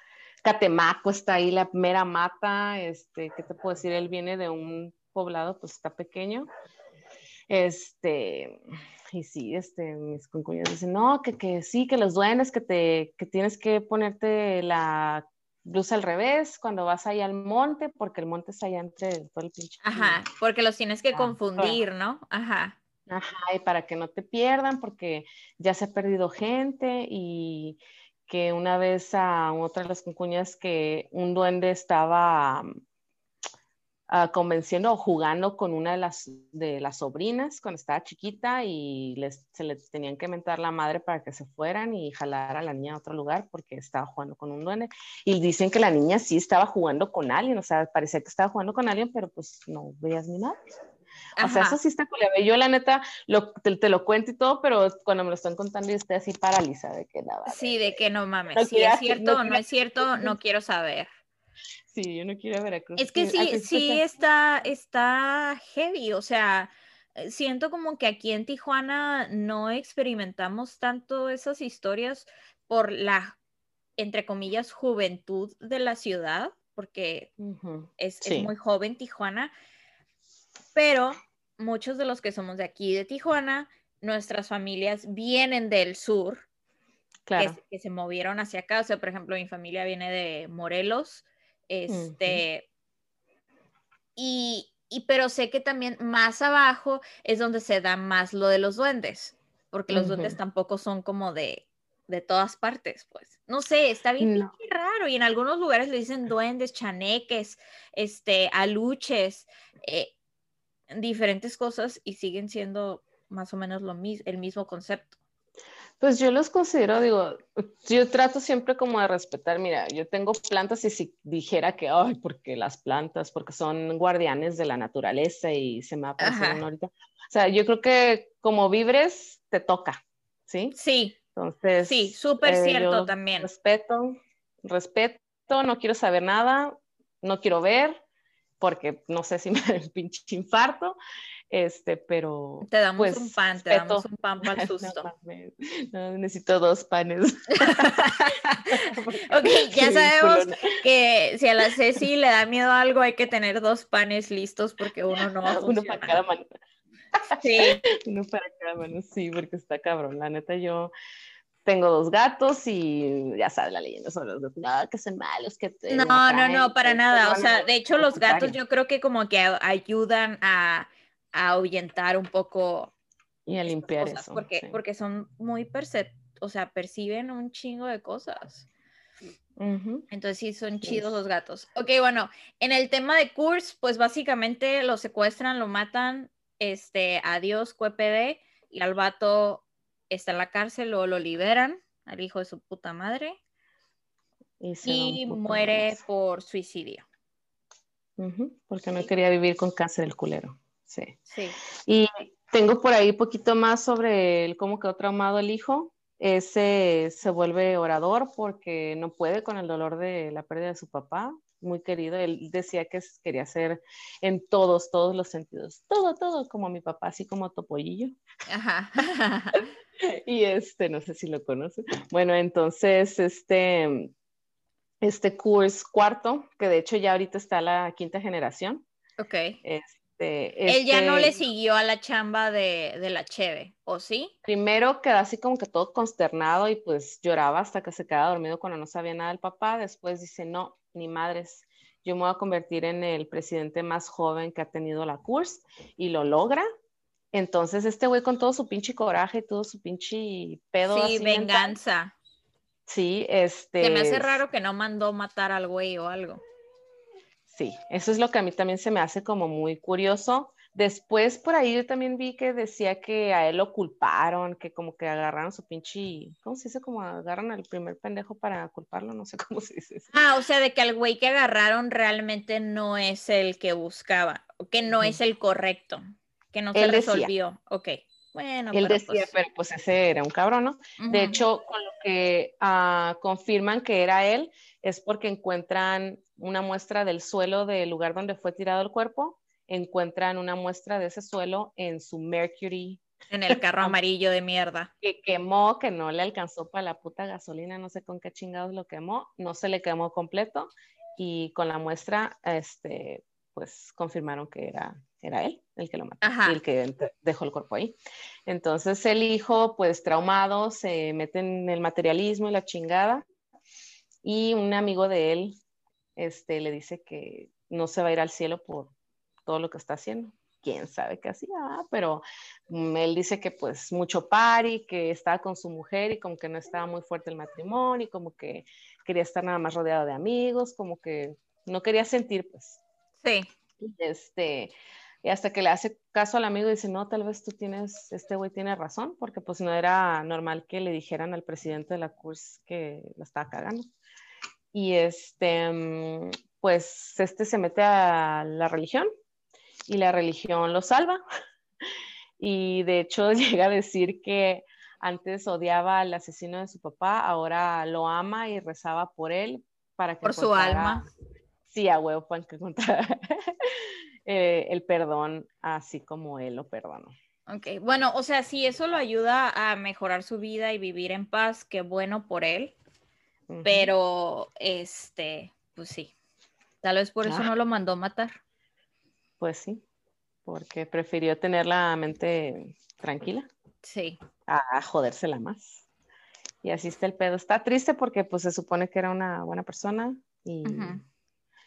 Catemaco está ahí, la mera mata, este, ¿qué te puedo decir? Él viene de un poblado, pues está pequeño. Este, y sí, este, mis concuñados dicen, no, que, que sí, que los duendes, que, te, que tienes que ponerte la blusa al revés cuando vas ahí al monte, porque el monte está allá entre todo el pinche. Ajá, porque los tienes que ah, confundir, ¿no? Ajá. Ajá, y para que no te pierdan, porque ya se ha perdido gente y que una vez a otra de las concuñas que un duende estaba uh, convenciendo o jugando con una de las, de las sobrinas cuando estaba chiquita y les, se les tenían que mentar la madre para que se fueran y jalar a la niña a otro lugar porque estaba jugando con un duende. Y dicen que la niña sí estaba jugando con alguien, o sea, parecía que estaba jugando con alguien, pero pues no veías ni nada. O sea, eso sí está culero. Yo, la neta, lo, te, lo cuento y todo, pero cuando me lo están contando, yo estoy así paralizada de que nada. Sí, de que no mames. si es cierto o no es cierto, no quiero saber. Sí, yo no quiero a Veracruz. Es que sí, sí está, está heavy, o sea, eh, siento como que aquí en Tijuana no experimentamos tanto esas historias por la, entre comillas, juventud de la ciudad, porque es, es, muy joven Tijuana, pero muchos de los que somos de aquí, de Tijuana, nuestras familias vienen del sur, claro. que, se movieron hacia acá. O sea, por ejemplo, mi familia viene de Morelos, este, y, y, pero sé que también más abajo es donde se da más lo de los duendes, porque los duendes tampoco son como de, de todas partes, pues. No sé, está bien raro. Y en algunos lugares le dicen duendes, chaneques, este, aluches, eh, diferentes cosas y siguen siendo más o menos lo el mismo concepto. Pues yo los considero, digo, yo trato siempre como de respetar, mira, yo tengo plantas y si dijera que, ay, porque las plantas, porque son guardianes de la naturaleza y se me aparecieron ahorita. O sea, yo creo que como vibres te toca, ¿sí? Sí. Entonces. Sí, súper eh, cierto también. Respeto, respeto, no quiero saber nada, no quiero ver, porque no sé si me da el pinche infarto. Este, pero. Te damos pues, un pan, te damos un pan para el susto. No, necesito dos panes. ok, ya sabemos que si a la Ceci le da miedo algo, hay que tener dos panes listos porque uno no va a Uno para cada mano. Sí. Uno para cada mano, sí, porque está cabrón. La neta, yo tengo dos gatos y ya sabes la leyenda sobre los gatos, no, que son malos, que No, no, no, para nada. O sea, de hecho, los gatos yo creo que como que ayudan a a ahuyentar un poco. Y a limpiar eso. Porque, porque son muy percep o sea, perciben un chingo de cosas. Entonces sí, son chidos los gatos. Ok, bueno, en el tema de Kurz, pues básicamente lo secuestran, lo matan, este, adiós, QPD, y al vato está en la cárcel o lo liberan, al hijo de su puta madre, y, muere por suicidio. Porque no quería vivir con cáncer el culero. Sí. sí. Y tengo por ahí poquito más sobre el cómo quedó traumado el hijo. Ese se vuelve orador porque no puede con el dolor de la pérdida de su papá, muy querido. Él decía que quería ser en todos, todos los sentidos. Todo, todo, como mi papá, así como Topollillo. Ajá. y este, no sé si lo conoce. Bueno, entonces, este, este curso cuarto, que de hecho ya ahorita está la quinta generación. Ok. Este, Él ya no le este siguió a la chamba de, la Cheve, ¿o sí? Primero quedó así como que todo consternado y pues lloraba hasta que se quedaba dormido cuando no sabía nada del papá. Después dice, no, ni madres, yo me voy a convertir en el presidente más joven que ha tenido la CURS y lo logra. Entonces este güey con todo su pinche coraje, todo su pinche pedo. Sí, venganza. sí, este. Se me hace raro que no mandó matar al güey o algo. Sí, eso es lo que a mí también se me hace como muy curioso. Después por ahí yo también vi que decía que a él lo culparon, que como que agarraron su pinche, ¿cómo se dice? Como agarran al primer pendejo para culparlo, no sé cómo se dice. Eso. Ah, o sea, de que al güey que agarraron realmente no es el que buscaba, que no es el correcto, que no se resolvió. Ok. Bueno, él decía, pues pero pues ese era un cabrón, ¿no? De hecho, con lo que ah, confirman que era él es porque encuentran una muestra del suelo del lugar donde fue tirado el cuerpo, encuentran una muestra de ese suelo en su Mercury. En el carro amarillo de mierda. Que quemó, que no le alcanzó para la puta gasolina, no sé con qué chingados lo quemó, no se le quemó completo y con la muestra, este, pues confirmaron que era, era él el que lo mató y el que dejó el cuerpo ahí. Entonces el hijo, pues traumado, se mete en el materialismo y la chingada y un amigo de él este, le dice que no se va a ir al cielo por todo lo que está haciendo. Quién sabe qué hacía, pero mm, él dice que pues mucho pari, que estaba con su mujer y como que no estaba muy fuerte el matrimonio, y como que quería estar nada más rodeado de amigos, como que no quería sentir pues. Sí. Este, y hasta que le hace caso al amigo y dice, no, tal vez tú tienes, este güey tiene razón, porque pues no era normal que le dijeran al presidente de la CURS que la estaba cagando y este, mm, pues este se mete a la religión y la religión lo salva. Y de hecho llega a decir que antes odiaba al asesino de su papá, ahora lo ama y rezaba por él para que por su alma. Sí, a huevo para que encontrara eh, el perdón así como él lo perdonó. Ok, bueno, o sea, si eso lo ayuda a mejorar su vida y vivir en paz, qué bueno por él. Pero, este, pues sí. Tal vez por eso ah. no lo mandó matar. Pues sí. porque prefirió tener la mente tranquila. Sí. A, jodérsela más. Y así está el pedo. Está triste porque pues se supone que era una buena persona y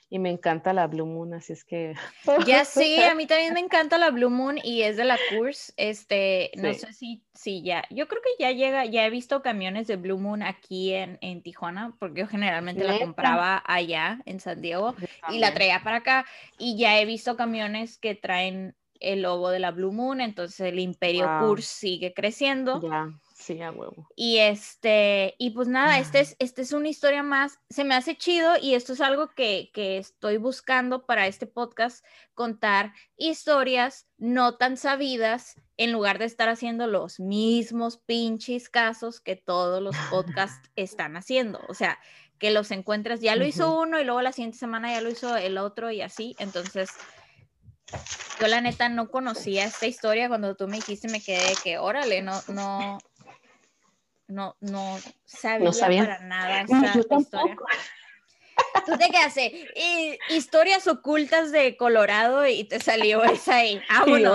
y me encanta la Blue Moon, así es que... Ya sí, a mí también me encanta la Blue Moon y es de la Course, este, no sé si, si ya, yo creo que ya llega, ya he visto camiones de Blue Moon aquí en, en Tijuana, porque yo generalmente la compraba allá en San Diego y la traía para acá y ya he visto camiones que traen el logo de la Blue Moon, entonces el Imperio Course sigue creciendo. Ya. Sí, a huevo. Y este, y pues nada, este es, este es una historia más, se me hace chido y esto es algo que, que estoy buscando para este podcast, contar historias no tan sabidas en lugar de estar haciendo los mismos pinches casos que todos los podcasts están haciendo. O sea, que los encuentras, ya lo hizo uno y luego la siguiente semana ya lo hizo el otro y así. Entonces, yo la neta no conocía esta historia. Cuando tú me dijiste, me quedé que, órale, no, no, no, no sabía, para nada esa historia. Tú te quedaste historias ocultas de Colorado y te salió esa ahí. Ah, bueno,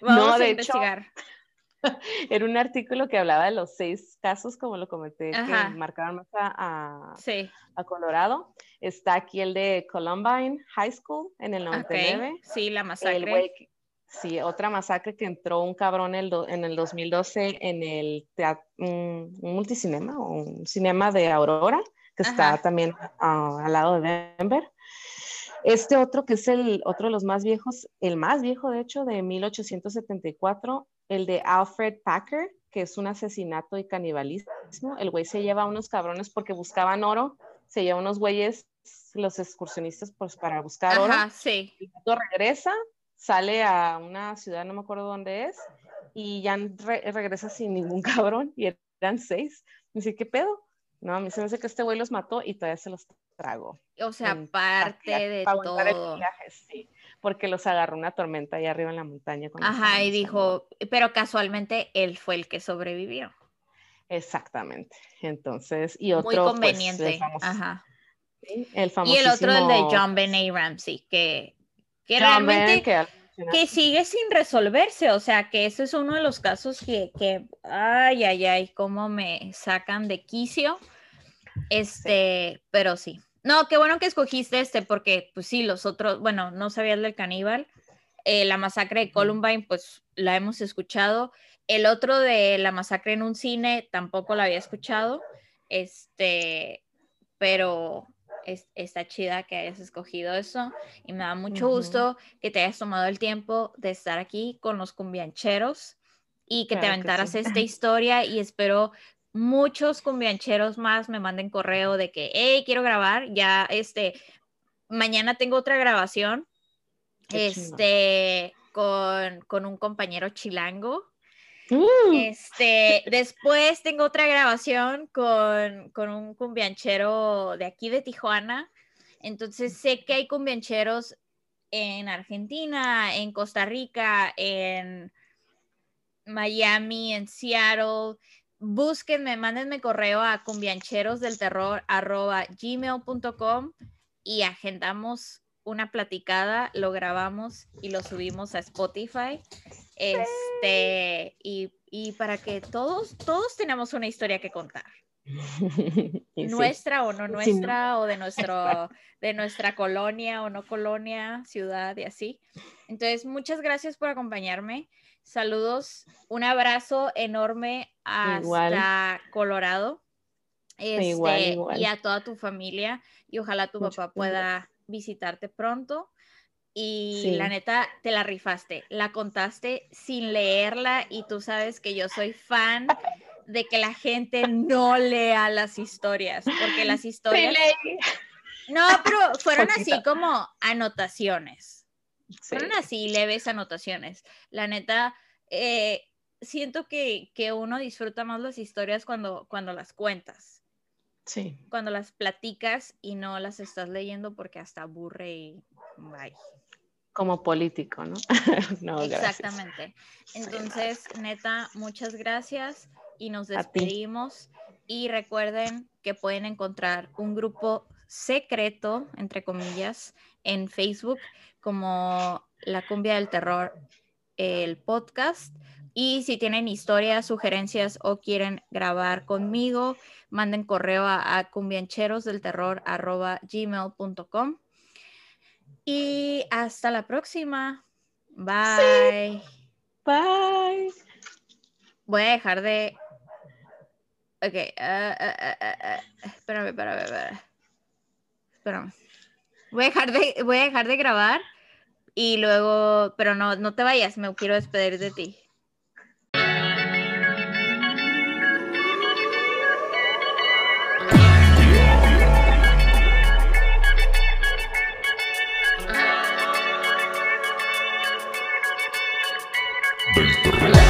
vamos a investigar. era un artículo que hablaba de los seis casos, como lo comenté, que marcaron más a, a, Colorado. Está aquí el de Columbine High School en el 99. Sí, la masacre. Sí, otra masacre que entró un cabrón en el 2012 en el un, multicinema o un cinema de Aurora, que está también al lado de Denver. Este otro, que es el otro de los más viejos, el más viejo de hecho, de 1874, el de Alfred Packer, que es un asesinato y canibalismo. El güey se lleva a unos cabrones porque buscaban oro, se lleva unos güeyes, los excursionistas, pues para buscar oro. sí. Y regresa, sale a una ciudad, no me acuerdo dónde es, y ya regresa sin ningún cabrón, y eran seis. Me dice, ¿qué pedo? No, a mí se me hace que este güey los mató y todavía se los trago. O sea, parte de todo. sí, porque los agarró una tormenta ahí arriba en la montaña. Ajá, y dijo, pero casualmente él fue el que sobrevivió. Exactamente. Entonces, y otro. Muy pues, conveniente. Ajá. El y el otro, el de John Benet Ramsey, que que realmente que, sigue sin resolverse, o sea, que ese es uno de los casos que, que ay, ay, ay, cómo me sacan de quicio. Este, pero sí. No, qué bueno que escogiste este, porque pues sí, los otros, bueno, no sabías del caníbal. Eh, la masacre de Columbine, pues la hemos escuchado. El otro de la masacre en un cine, tampoco la había escuchado. Este, pero está chida que hayas escogido eso y me da mucho gusto que te hayas tomado el tiempo de estar aquí con los cumbiancheros y que te aventaras esta historia y espero muchos cumbiancheros más me manden correo de que, hey, quiero grabar, ya, este, mañana tengo otra grabación, este, con, con un compañero chilango Mm. Este, después tengo otra grabación con, con, un cumbianchero de aquí de Tijuana. Entonces sé que hay cumbiancheros en Argentina, en Costa Rica, en Miami, en Seattle. Búsquenme, mándenme correo a cumbiancherosdelterror.gmail.com y agendamos una platicada, lo grabamos y lo subimos a Spotify. Este, y, y para que todos, todos tenemos una historia que contar. nuestra o no nuestra, o de, nuestro, de nuestra colonia o no colonia, ciudad y así. Entonces, muchas gracias por acompañarme. Saludos, un abrazo enorme hasta Colorado. Este, y a toda tu familia. Y ojalá tu papá pueda visitarte pronto. Y la neta, te la rifaste, la contaste sin leerla y tú sabes que yo soy fan de que la gente no lea las historias, porque las historias... No, pero fueron así como anotaciones. Fueron así leves anotaciones. La neta, eh, siento que, que, uno disfruta más las historias cuando, cuando las cuentas. Sí. Cuando las platicas y no las estás leyendo porque hasta aburre y bye. Como político, ¿no? no Exactamente. Entonces, neta, muchas gracias y nos despedimos. Y recuerden que pueden encontrar un grupo secreto, entre comillas, en Facebook como La Cumbia del Terror, el podcast. Y si tienen historias, sugerencias o quieren grabar conmigo, manden correo a, a cumbiancherosdelterror.gmail.com. Y hasta la próxima. Bye. Bye. Voy a dejar de. Ok. Uh, uh, espérame, espérame, espérame. Espérame. Voy a dejar de, voy a dejar de grabar y luego, pero no, no te vayas, me quiero despedir de ti. Del